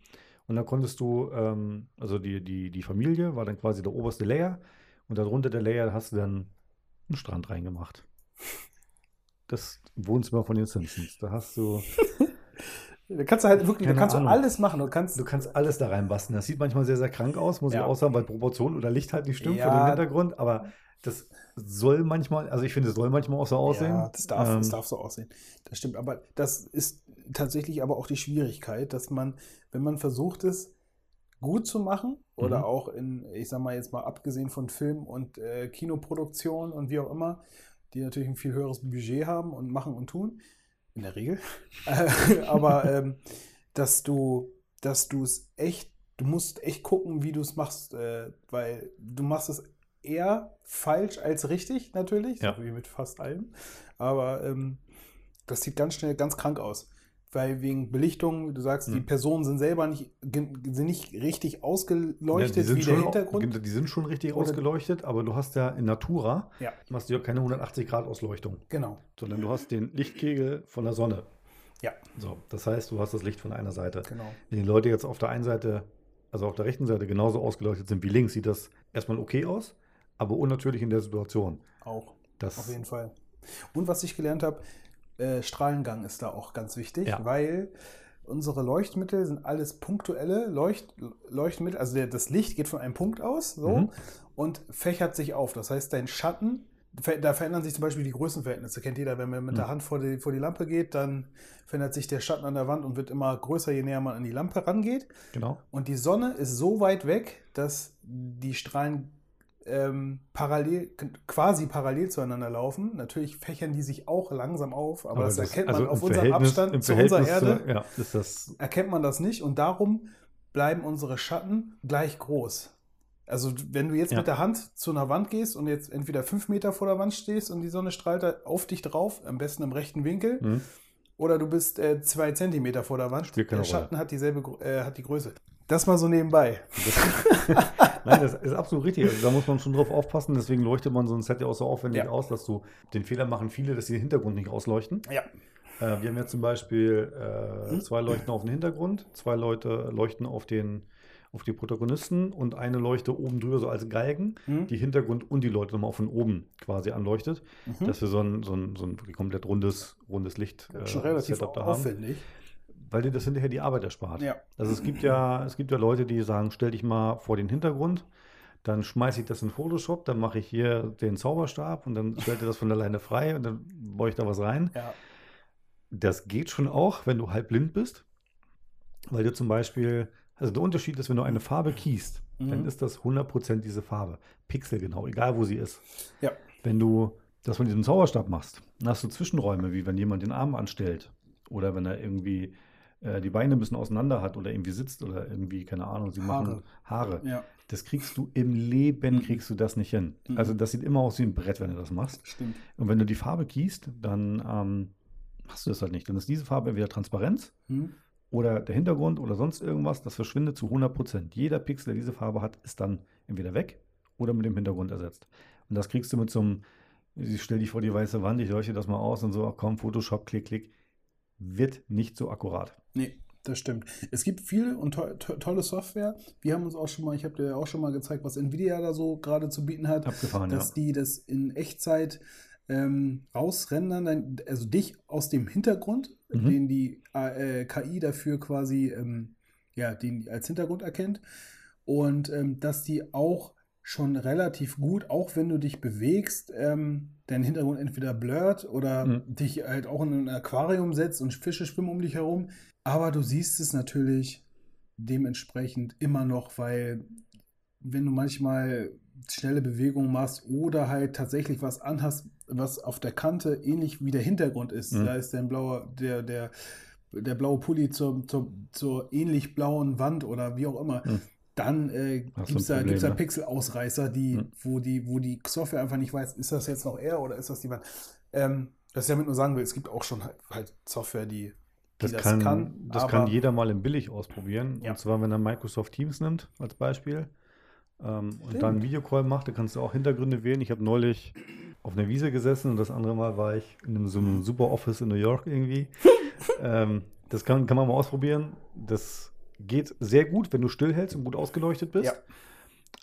und dann konntest du, ähm, also die, die, die Familie war dann quasi der oberste Layer und darunter der Layer hast du dann einen Strand reingemacht. Das Wohnzimmer von den Simpsons. Da hast du, Da kannst du halt wirklich, da Keine kannst Ahnung. du alles machen. Du kannst, du kannst alles da reinbasteln. Das sieht manchmal sehr, sehr krank aus, muss Ja. ich auch sagen, weil Proportion oder Licht halt nicht stimmt Ja. dem Hintergrund, aber das soll manchmal, also ich finde, es soll manchmal auch so aussehen. Ja, das darf, das Ähm, darf so aussehen. Das stimmt. Aber das ist tatsächlich aber auch die Schwierigkeit, dass man, wenn man versucht es gut zu machen oder Mhm. auch in, ich sag mal jetzt mal abgesehen von Film und äh, Kinoproduktion und wie auch immer, die natürlich ein viel höheres Budget haben und machen und tun, in der Regel. Äh, aber ähm, dass du, dass du es echt, du musst echt gucken, wie du es machst, äh, weil du machst es eher falsch als richtig, natürlich, Ja. so wie mit fast allem. Aber ähm, das sieht ganz schnell ganz krank aus. Weil wegen Belichtung, du sagst, die Mhm. Personen sind selber nicht, sind nicht richtig ja, ausgeleuchtet die sind wie der Hintergrund. Die sind schon richtig Oder- ausgeleuchtet, aber du hast ja in Natura, Ja, machst du ja keine 180 Grad Ausleuchtung, genau. sondern du hast den Lichtkegel von der Sonne. Ja, So, das heißt, du hast das Licht von einer Seite. genau. Wenn die Leute jetzt auf der einen Seite, also auf der rechten Seite genauso ausgeleuchtet sind wie links, sieht das erstmal okay aus, aber unnatürlich in der Situation. Auch. Das, Auf jeden Fall. Und was ich gelernt habe, äh, Strahlengang ist da auch ganz wichtig, Ja. weil unsere Leuchtmittel sind alles punktuelle Leucht Leuchtmittel. Also der, das Licht geht von einem Punkt aus so, Mhm. und fächert sich auf. Das heißt, dein Schatten, da verändern sich zum Beispiel die Größenverhältnisse. Kennt jeder, wenn man mit der Mhm. Hand vor die, vor die Lampe geht, dann verändert sich der Schatten an der Wand und wird immer größer, je näher man an die Lampe rangeht. genau. Und die Sonne ist so weit weg, dass die Strahlen ähm, parallel, quasi parallel zueinander laufen. Natürlich fächern die sich auch langsam auf, aber, das, erkennt man also auf unserem Abstand zu unserer Erde, ja, das erkennt man das nicht und darum bleiben unsere Schatten gleich groß. Also wenn du jetzt Ja. mit der Hand zu einer Wand gehst und jetzt entweder fünf Meter vor der Wand stehst und die Sonne strahlt auf dich drauf, am besten im rechten Winkel, hm, oder du bist äh, zwei Zentimeter vor der Wand, der Rolle. Schatten hat dieselbe, äh, hat die Größe. Das mal so nebenbei. Nein, das ist absolut richtig. Also da muss man schon drauf aufpassen. Deswegen leuchtet man so ein Set ja auch so aufwendig Ja. aus, dass du den Fehler machen viele, dass sie den Hintergrund nicht ausleuchten. Ja. Äh, wir haben ja zum Beispiel äh, Mhm. zwei leuchten auf den Hintergrund, zwei Leute leuchten auf den auf die Protagonisten und eine Leuchte oben drüber so als Galgen, Hm? die Hintergrund und die Leute nochmal von oben quasi anleuchtet, Mhm. dass wir so ein, so ein, so ein komplett rundes, rundes Licht äh, schon relativ Setup da haben, aufwendig. Weil dir das hinterher die Arbeit erspart. Ja. Also es gibt ja, es gibt ja Leute, die sagen, stell dich mal vor den Hintergrund, dann schmeiße ich das in Photoshop, dann mache ich hier den Zauberstab und dann stellt er das von alleine frei und dann baue ich da was rein. Ja. Das geht schon auch, wenn du halb blind bist, weil du zum Beispiel, also der Unterschied ist, wenn du eine Farbe kiest, dann Mhm. ist das 100% diese Farbe, pixelgenau, egal wo sie ist. Ja. Wenn du das von diesem Zauberstab machst, dann hast du Zwischenräume, wie wenn jemand den Arm anstellt oder wenn er irgendwie äh, die Beine ein bisschen auseinander hat oder irgendwie sitzt oder irgendwie, keine Ahnung, sie machen Haare. Ja, Das kriegst du im Leben, Mhm. kriegst du das nicht hin. Mhm. Also das sieht immer aus wie ein Brett, wenn du das machst. stimmt. Und wenn du die Farbe kiest, dann ähm, hast du das halt nicht. Dann ist diese Farbe entweder Transparenz Hm? oder der Hintergrund oder sonst irgendwas, das verschwindet zu 100 Prozent. Jeder Pixel, der diese Farbe hat, ist dann entweder weg oder mit dem Hintergrund ersetzt. Und das kriegst du mit so einem, ich stell dich vor die weiße Wand, ich leuchte das mal aus und so, ach komm, Photoshop, klick, klick, wird nicht so akkurat. Nee, das stimmt. Es gibt viel und to to tolle Software. Wir haben uns auch schon mal, ich habe dir auch schon mal gezeigt, was Nvidia da so gerade zu bieten hat. Abgefahren, dass ja. die das in Echtzeit ähm, rausrendern, also dich aus dem Hintergrund, Mhm. den die äh, KI dafür quasi ähm, ja, den als Hintergrund erkennt. Und ähm, dass die auch schon relativ gut, auch wenn du dich bewegst, ähm, dein Hintergrund entweder blurrt oder Mhm. dich halt auch in ein Aquarium setzt und Fische schwimmen um dich herum. Aber du siehst es natürlich dementsprechend immer noch, weil wenn du manchmal schnelle Bewegungen machst oder halt tatsächlich was anhast, was auf der Kante ähnlich wie der Hintergrund ist, Mhm. da ist dein blauer, der, der, der blaue Pulli zur, zur, zur ähnlich blauen Wand oder wie auch immer, Mhm. Dann äh, gibt es da, gibt's da ne? Pixelausreißer, die, Mhm. wo, die, wo die Software einfach nicht weiß, ist das jetzt noch er oder ist das die Wand. Ähm, was ich damit nur sagen will, es gibt auch schon halt, halt Software, die, die Das, kann, das kann jeder mal im Billig ausprobieren. Ja. Und zwar, wenn er Microsoft Teams nimmt als Beispiel ähm, und dann einen Videocall macht, dann kannst du auch Hintergründe wählen. Ich habe neulich auf einer Wiese gesessen und das andere Mal war ich in einem, so einem super Office in New York irgendwie. ähm, das kann, kann man mal ausprobieren. Das geht sehr gut, wenn du stillhältst und gut ausgeleuchtet bist. Ja.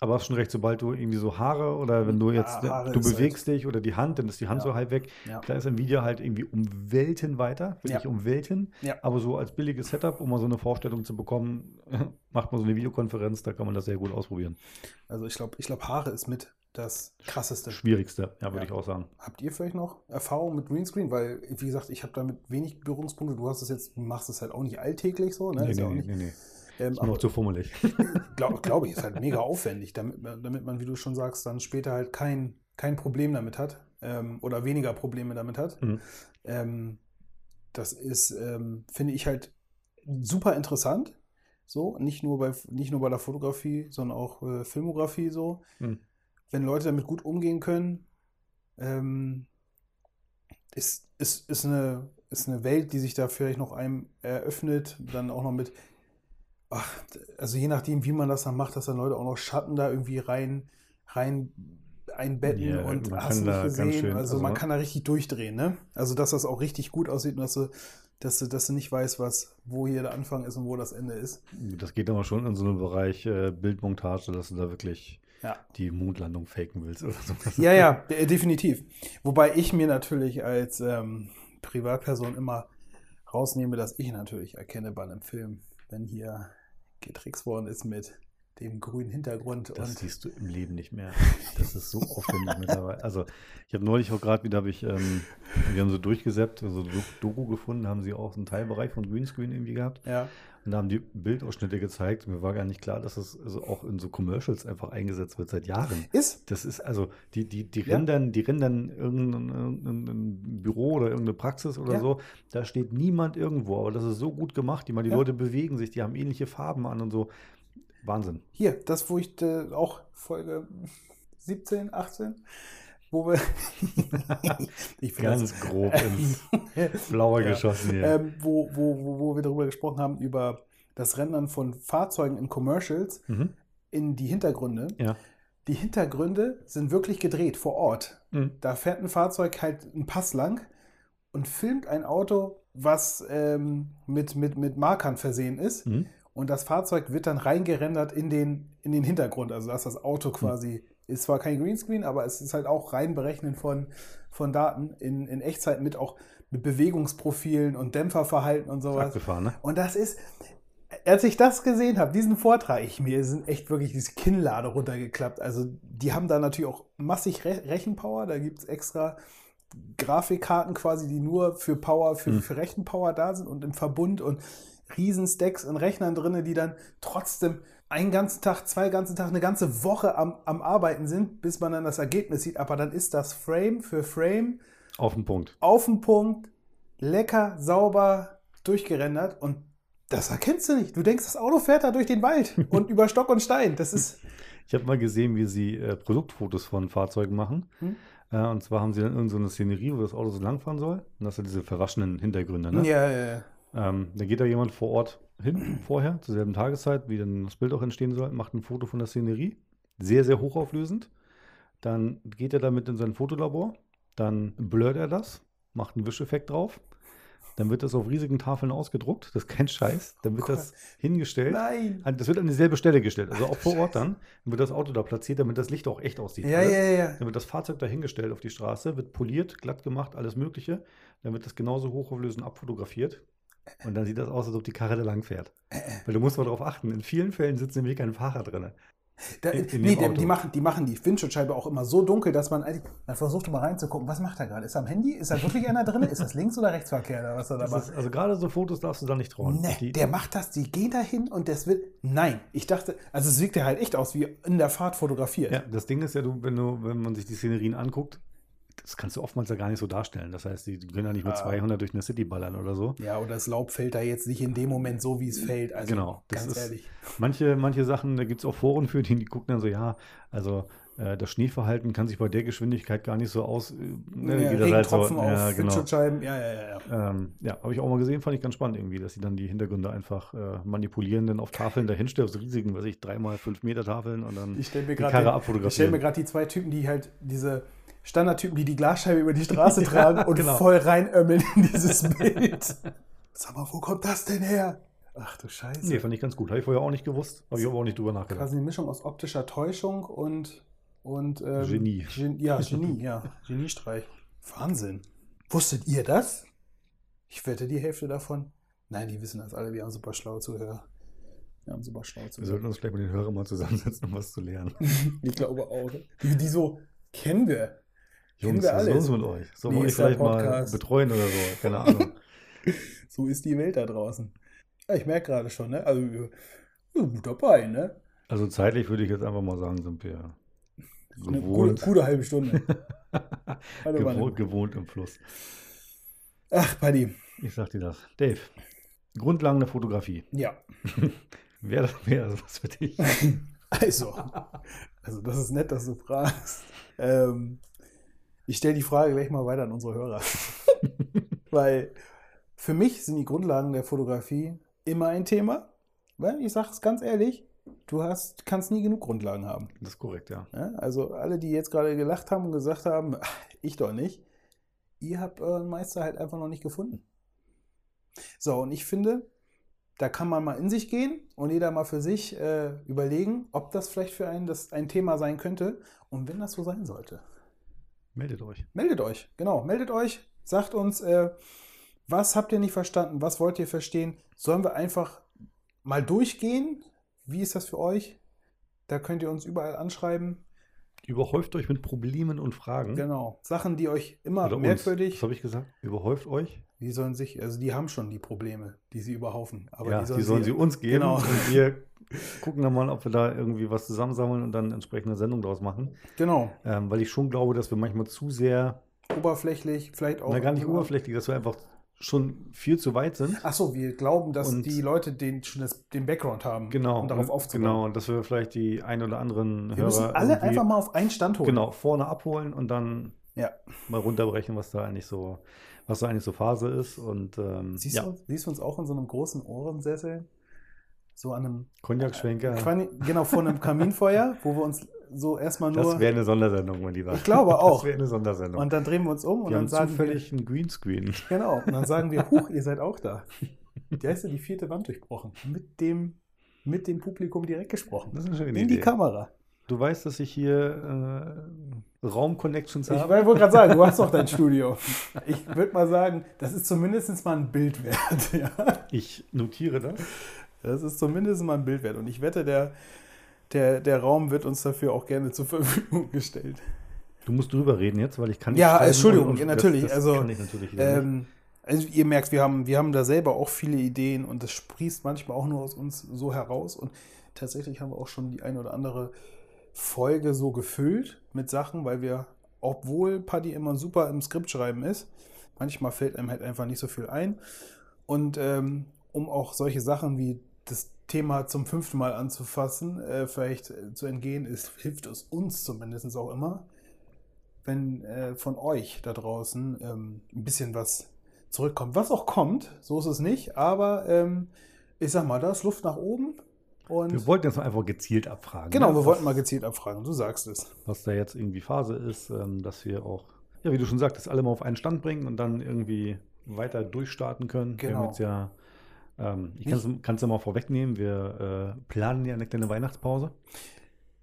Aber hast schon recht, sobald du irgendwie so Haare oder wenn du Ja, jetzt, Haare du ist halt- bewegst dich oder die Hand, dann ist die Hand Ja. so halb weg. Ja. Da ist Nvidia halt irgendwie um Welten weiter, wirklich Ja. um Welten. Ja. Aber so als billiges Setup, um mal so eine Vorstellung zu bekommen, macht man so eine Videokonferenz, da kann man das sehr gut ausprobieren. Also ich glaube, ich glaub, Haare ist mit das krasseste. Schwierigste, ja, würde Ja. ich auch sagen. Habt ihr vielleicht noch Erfahrung mit Greenscreen? Weil, wie gesagt, ich habe damit wenig Berührungspunkte. Du hast es jetzt, machst es halt auch nicht alltäglich so, ne? Nee, nee, nicht, nee, nee. ähm, Ist mir noch zu fummelig. glaube glaub ich, ist halt mega aufwendig, damit man, damit man, wie du schon sagst, dann später halt kein, kein Problem damit hat ähm, oder weniger Probleme damit hat. Mhm. Ähm, das ist, ähm, finde ich halt super interessant. So, nicht nur bei, nicht nur bei der Fotografie, sondern auch äh, Filmografie so. Mhm. Wenn Leute damit gut umgehen können, ähm, ist, ist, ist, eine, ist eine Welt, die sich da vielleicht noch einem eröffnet, dann auch noch mit, ach, also je nachdem, wie man das dann macht, dass dann Leute auch noch Schatten da irgendwie rein, rein einbetten Ja, und hast nicht gesehen. schön- also, also man kann da richtig durchdrehen, ne? Also dass das auch richtig gut aussieht und dass du, dass du, dass du nicht weißt, was, wo hier der Anfang ist und wo das Ende ist. Das geht aber schon in so einen Bereich äh, Bildmontage, dass du da wirklich Ja. die Mondlandung faken willst oder so. Ja, ja, de- definitiv. Wobei ich mir natürlich als ähm, Privatperson immer rausnehme, dass ich natürlich erkenne bei einem Film, wenn hier getrickst worden ist mit dem grünen Hintergrund Das siehst du im Leben nicht mehr. Das ist so aufwendig mittlerweile. Also, ich habe neulich auch gerade wieder, habe ich, ähm, wir haben so durchgesäppt, also Do- Doku gefunden, haben sie auch einen Teilbereich von Greenscreen irgendwie gehabt. ja, Und da haben die Bildausschnitte gezeigt. Mir war gar nicht klar, dass das also auch in so Commercials einfach eingesetzt wird seit Jahren. ist Das ist also, die, die, die Ja. rendern, die rendern irgendein, irgendein Büro oder irgendeine Praxis oder Ja. so. Da steht niemand irgendwo, aber das ist so gut gemacht. Die, mal, die Ja. Leute bewegen sich, die haben ähnliche Farben an und so. Wahnsinn. hier, das, wo ich äh, auch Folge 17, 18, wo wir ich finde das- Ganz grob ins Blaue Ja. geschossen hier. ähm, wo, wo, wo, wo wir darüber gesprochen haben, über das Rendern von Fahrzeugen in Commercials Mhm. in die Hintergründe. Ja. Die Hintergründe sind wirklich gedreht vor Ort. Mhm. Da fährt ein Fahrzeug halt einen Pass lang und filmt ein Auto, was ähm, mit, mit, mit Markern versehen ist. Mhm. Und das Fahrzeug wird dann reingerendert in den, in den Hintergrund. Also dass das Hm. Auto quasi, ist zwar kein Greenscreen, aber es ist halt auch reinberechnen von, von Daten in, in Echtzeit mit auch mit Bewegungsprofilen und Dämpferverhalten und sowas. Abgefahren, ne? Und das ist, als ich das gesehen habe, diesen Vortrag, ich, mir sind echt wirklich diese Kinnlade runtergeklappt. Also die haben da natürlich auch massig Re Rechenpower, da gibt es extra Grafikkarten quasi, die nur für Power, für, Hm. für Rechenpower da sind und im Verbund und Riesenstacks in Rechnern drin, die dann trotzdem einen ganzen Tag, zwei ganzen Tag, eine ganze Woche am, am Arbeiten sind, bis man dann das Ergebnis sieht. Aber dann ist das Frame für Frame Auf den Punkt. auf den Punkt, lecker, sauber durchgerendert und das erkennst du nicht. Du denkst, das Auto fährt da durch den Wald und über Stock und Stein. Das ist. Ich habe mal gesehen, wie sie äh, Produktfotos von Fahrzeugen machen. Hm? Äh, und zwar haben sie dann irgendeine so eine Szenerie, wo das Auto so langfahren soll. Und das sind diese verwaschenen Hintergründe. Ne? Ja, ja, ja. Ähm, da geht da jemand vor Ort hin, vorher, zur selben Tageszeit, wie dann das Bild auch entstehen soll, macht ein Foto von der Szenerie, sehr, sehr hochauflösend. Dann geht er damit in sein Fotolabor, dann blurrt er das, macht einen Wischeffekt drauf. Dann wird das auf riesigen Tafeln ausgedruckt, das ist kein Scheiß. Dann wird Oh das hingestellt. Nein. Das wird an dieselbe Stelle gestellt, also auch vor Ort dann. Dann wird das Auto da platziert, damit das Licht auch echt aussieht. Ja, alles. ja, ja. Dann wird das Fahrzeug da hingestellt auf die Straße, wird poliert, glatt gemacht, alles Mögliche. Dann wird das genauso hochauflösend abfotografiert. Und dann sieht das aus, als ob die Karre da lang fährt. Weil du musst mal darauf achten, in vielen Fällen sitzt nämlich kein Fahrer drin. Da, In- in nee, die, die, machen, die machen die Windschutzscheibe auch immer so dunkel, dass man eigentlich. Man versucht mal reinzugucken, was macht er gerade? Ist er am Handy? Ist da wirklich einer drin? Ist das Links- oder Rechtsverkehr da, was er da Das macht? ist, also gerade so Fotos darfst du da nicht trauen. Nee, Die- der macht das, die gehen da hin und das wird. Nein, ich dachte, also es wirkt ja halt echt aus wie in der Fahrt fotografiert. Ja, das Ding ist ja, du, wenn, du, wenn man sich die Szenerien anguckt, das kannst du oftmals ja gar nicht so darstellen. Das heißt, die, können ja nicht mit Ah. 200 durch eine City ballern oder so. Ja, oder das Laub fällt da jetzt nicht in dem Moment so, wie es fällt. Also, Genau, das ganz ist- ehrlich. Manche, manche Sachen, da gibt es auch Foren für, die, die gucken dann so, ja, also äh, das Schneeverhalten kann sich bei der Geschwindigkeit gar nicht so aus. Äh, ne, ja, geht halt so, auf ja, genau. Windschutzscheiben. Ja, ja, ja. ja. Ähm, ja, habe ich auch mal gesehen, fand ich ganz spannend irgendwie, dass sie dann die Hintergründe einfach äh, manipulieren, dann auf Tafeln dahinstellen, auf so riesigen, weiß ich, dreimal fünf Meter Tafeln und dann Ich stelle mir die Karre ich stell abfotografieren. mir gerade die zwei Typen, die halt diese Standardtypen, die die Glasscheibe über die Straße tragen und genau. voll reinömmeln in dieses Bild. Sag mal, wo kommt das denn her? Ach du Scheiße. Nee, fand ich ganz gut. Habe ich vorher auch nicht gewusst, habe ich aber auch nicht drüber nachgedacht. Quasi eine Mischung aus optischer Täuschung und, und ähm, Genie. Gen ja, Genie, ja. Geniestreich. Wahnsinn. Wusstet ihr das? Ich wette die Hälfte davon. Nein, die wissen das alle. Wir haben super schlaue Zuhörer. Wir haben super schlaue Wir Zuhörer. sollten uns gleich mit den Hörern mal zusammensetzen, um was zu lernen. Ich glaube auch. Die, die so kennen wir. Jungs, wir was ist los mit euch? Sollen wir euch vielleicht mal Podcast. betreuen oder so? Keine Ahnung. So ist die Welt da draußen. Ja, ich merke gerade schon, ne? Also, wir sind gut dabei, ne? Also zeitlich würde ich jetzt einfach mal sagen, sind wir Eine gute, gewohnt, gute halbe Stunde. Mal. gewohnt, gewohnt im Fluss. Ach, Paddy. Ich sag dir das. Dave, Grundlagen der Fotografie. Ja. Wäre das, wär das was für dich? Also, also das ist nett, dass du fragst. Ähm, ich stelle die Frage gleich mal weiter an unsere Hörer. Weil für mich sind die Grundlagen der Fotografie immer ein Thema. Weil ich sage es ganz ehrlich, du hast, kannst nie genug Grundlagen haben. Das ist korrekt, ja. Ja, also alle, die jetzt gerade gelacht haben und gesagt haben, "Ach, ich doch nicht, ihr habt euren Meister halt einfach noch nicht gefunden. So, und ich finde, da kann man mal in sich gehen und jeder mal für sich äh, überlegen, ob das vielleicht für einen das ein Thema sein könnte. Und wenn das so sein sollte, Meldet euch. meldet euch. Genau, meldet euch, sagt uns, äh, was habt ihr nicht verstanden, was wollt ihr verstehen. Sollen wir einfach mal durchgehen? Wie ist das für euch? Da könnt ihr uns überall anschreiben. Überhäuft euch mit Problemen und Fragen. Genau. Sachen, die euch immer Oder uns. merkwürdig. Was habe ich gesagt? Überhäuft euch. Die sollen sich, also die haben schon die Probleme, die sie überhaufen. Aber ja, die sollen, sie uns geben. Genau. Und wir gucken dann mal, ob wir da irgendwie was zusammensammeln und dann entsprechende Sendung draus machen. Genau. Ähm, weil ich schon glaube, dass wir manchmal zu sehr, Oberflächlich, vielleicht auch. na gar nicht oberflächlich, dass wir einfach schon viel zu weit sind. Achso, wir glauben, dass Und- die Leute den, schon das, den Background haben, Genau. um darauf aufzubauen. Genau, und dass wir vielleicht die ein oder anderen Wir müssen Hörer alle irgendwie- einfach mal auf einen Stand holen. genau vorne abholen und dann Ja. mal runterbrechen, was da eigentlich so, was da eigentlich so Phase ist. Und ähm, Siehst, ja, du, siehst du uns auch in so einem großen Ohrensessel? So an einem, Cognac-Schwenker. Quani- genau, vor einem Kaminfeuer, wo wir uns so erstmal nur. Das wäre eine Sondersendung, mein Lieber. Ich glaube auch. Das wäre eine Sondersendung. und dann drehen wir uns um und wir dann sagen wir, zufällig einen Greenscreen. Genau. Und dann sagen wir, huch, ihr seid auch da. Die heißt ja die vierte Wand durchbrochen. Mit dem, mit dem Publikum direkt gesprochen. Das ist eine schöne In die Idee. Kamera. Du weißt, dass ich hier äh, Raum-Connections Ich habe. wollte gerade sagen, du hast doch dein Studio. Ich würde mal sagen, das ist zumindest mal ein Bild wert. Ja. Ich notiere das. Das ist zumindest mal ein Bild wert. Und ich wette, der, der, der Raum wird uns dafür auch gerne zur Verfügung gestellt. Du musst drüber reden jetzt, weil ich kann Ja, schreiben Entschuldigung, und- und ja, das- natürlich, Das, also, kann ich natürlich nicht. Ähm, also ihr merkt, wir haben, wir haben da selber auch viele Ideen und das sprießt manchmal auch nur aus uns so heraus. Und tatsächlich haben wir auch schon die eine oder andere Folge so gefüllt mit Sachen, weil wir, obwohl Paddy immer super im Skript schreiben ist, manchmal fällt einem halt einfach nicht so viel ein. Und ähm, um auch solche Sachen wie das Thema zum fünften Mal anzufassen, äh, vielleicht äh, zu entgehen, ist, hilft es uns zumindest auch immer, wenn äh, von euch da draußen ähm, ein bisschen was zurückkommt. Was auch kommt, so ist es nicht, aber ähm, ich sag mal, da ist Luft nach oben. Und Wir wollten jetzt mal einfach gezielt abfragen. genau, ne? wir wollten mal gezielt abfragen. Du sagst es. was da jetzt irgendwie Phase ist, ähm, dass wir auch, ja, wie du schon sagtest, alle mal auf einen Stand bringen und dann irgendwie weiter durchstarten können. Wir Genau. haben jetzt ja, ähm, ich kann es ja mal vorwegnehmen, wir äh, planen ja eine kleine Weihnachtspause.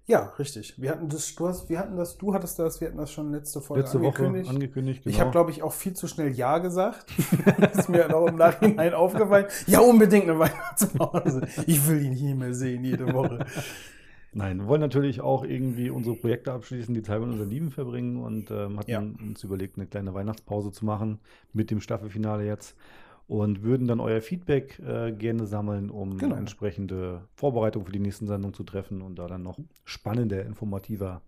Ja, richtig. Wir hatten das, du hast, wir hatten das, du hattest das, wir hatten das schon letzte Folge Letzte Woche angekündigt. angekündigt. Genau. Ich habe, glaube ich, auch viel zu schnell Ja gesagt. das ist mir auch im Nachhinein aufgefallen. Ja, unbedingt eine Weihnachtspause. Ich will ihn hier mehr sehen, jede Woche. Nein, wir wollen natürlich auch irgendwie unsere Projekte abschließen, die Zeit mit unseren Lieben verbringen und ähm, hatten Ja. uns überlegt, eine kleine Weihnachtspause zu machen mit dem Staffelfinale jetzt und würden dann euer Feedback äh, gerne sammeln, um Genau. entsprechende Vorbereitungen für die nächsten Sendungen zu treffen und da dann noch spannender, informativer.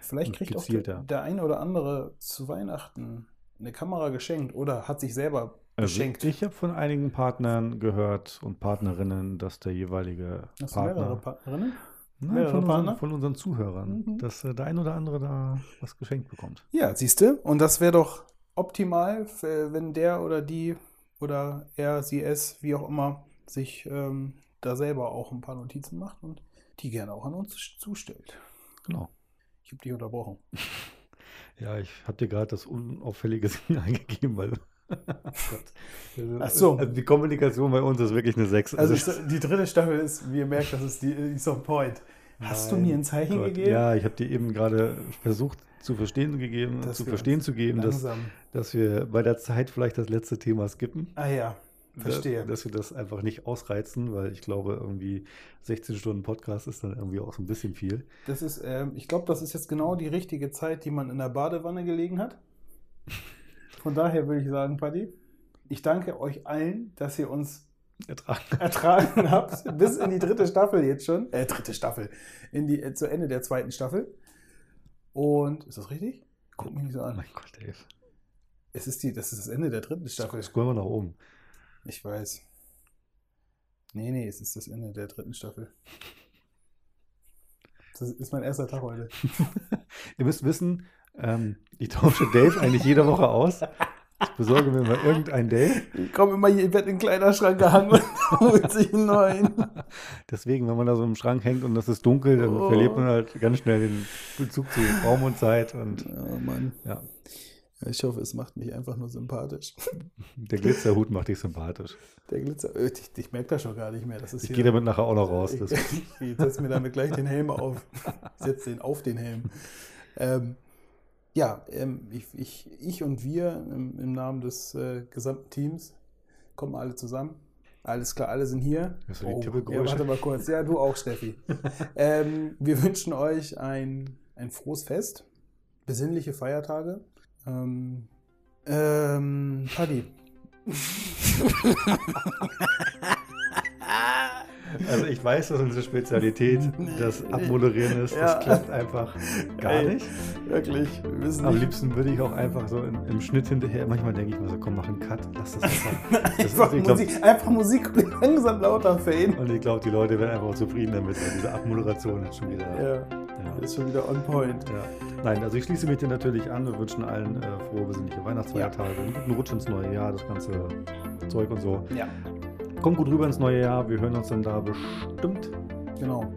Vielleicht kriegt auch gezielt, der, der ein oder andere zu Weihnachten eine Kamera geschenkt oder hat sich selber geschenkt. Also ich habe von einigen Partnern gehört und Partnerinnen, dass der jeweilige Hast du mehrere Partner, Partnerinnen? Nein, von, unseren, Partner? von unseren Zuhörern, Mhm. dass äh, der ein oder andere da was geschenkt bekommt. Ja, siehst du? Und das wäre doch optimal, wenn der oder die oder er, sie, es, wie auch immer, sich ähm, da selber auch ein paar Notizen macht und die gerne auch an uns zustellt. Genau. Ich habe dich unterbrochen. Ja, ich habe dir gerade das unauffällige Singen eingegeben, weil. Gott. Ach so. Also die Kommunikation bei uns ist wirklich eine 6. Also ich, die dritte Staffel ist, wie ihr merkt, das ist die, die ist on point. Hast du Mein mir ein Zeichen Gott. gegeben? Ja, ich habe dir eben gerade versucht zu verstehen gegeben, zu verstehen zu geben, Langsam. dass wir bei der Zeit vielleicht das letzte Thema skippen. Ah ja, verstehe. Da- Dass wir das einfach nicht ausreizen, weil ich glaube, irgendwie 16 Stunden Podcast ist dann irgendwie auch so ein bisschen viel. Das ist, ähm, ich glaube, das ist jetzt genau die richtige Zeit, die man in der Badewanne gelegen hat. Von daher würde ich sagen, Paddy, ich danke euch allen, dass ihr uns Ertragen. ertragen habt, bis in die dritte Staffel jetzt schon. Äh, dritte Staffel. In die, äh, zu Ende der zweiten Staffel. Und, ist das richtig? Guck mich nicht so an. mein Gott, Dave. Es ist die, das ist das Ende der dritten Staffel. Scroll mal nach oben. Ich weiß. Nee, nee, es ist das Ende der dritten Staffel. Das ist mein erster Tag heute. Ihr müsst wissen, ähm, ich tausche Dave eigentlich jede Woche aus. Ich besorge mir mal irgendeinen Dave. Ich komme immer hier, werde in den Kleiderschrank gehangen und holt sich einen neuen. Deswegen, wenn man da so im Schrank hängt und das ist dunkel, dann Oh. verliert man halt ganz schnell den Bezug zu Raum und Zeit. Und Oh Mann. ja, Ich hoffe, es macht mich einfach nur sympathisch. der Glitzerhut macht dich sympathisch. Der Glitzer. äh, Ich, ich merke das schon gar nicht mehr. Das ist Ich gehe damit nachher auch noch raus. Ich, Das, ich setze mir damit gleich den Helm auf. Ich setze den auf den Helm. Ähm, ja, ähm, ich, ich, ich und wir im, im Namen des äh, gesamten Teams kommen alle zusammen. Alles klar, alle sind hier. Hörst du die ja, warte mal kurz. Ja, du auch, Steffi. ähm, wir wünschen euch ein, ein frohes Fest, besinnliche Feiertage. Ähm, ähm, Paddy. also ich weiß, dass unsere Spezialität das Abmoderieren ist. Ja. Das klappt einfach gar Ey, nicht. Wirklich, wir wissen Am liebsten würde ich auch einfach so im, im Schnitt hinterher, manchmal denke ich mir so, komm, mach einen Cut, lass das einfach. Das ist, Einfach ich glaub, Musik, einfach Musik langsam lauter faden. und ich glaube, die Leute werden einfach zufrieden damit, weil diese Abmoderation ist schon wieder. Ja, ja. ist schon wieder on point. Ja. Nein, also ich schließe mich dir natürlich an. Wir wünschen allen äh, frohe, besinnliche Weihnachtsfeiertage, einen guten Rutsch ins neue Jahr, das ganze Zeug und so. Ja, Kommt gut rüber ins neue Jahr. Wir hören uns dann da bestimmt. genau.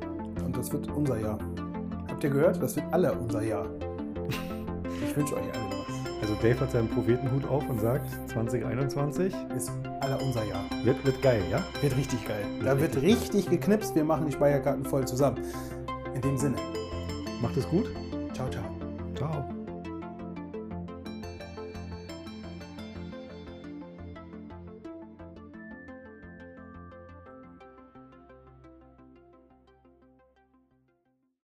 Und das wird unser Jahr. Habt ihr gehört? Das wird alle unser Jahr. Ich wünsche euch alle was. Also Dave hat seinen Prophetenhut auf und sagt, 2021 Ist alle unser Jahr. wird, wird geil, ja? Wird richtig geil. Da wird richtig geknipst. Wir machen die Speicherkarten voll zusammen. In dem Sinne. Macht es gut. Ciao, ciao. Ciao.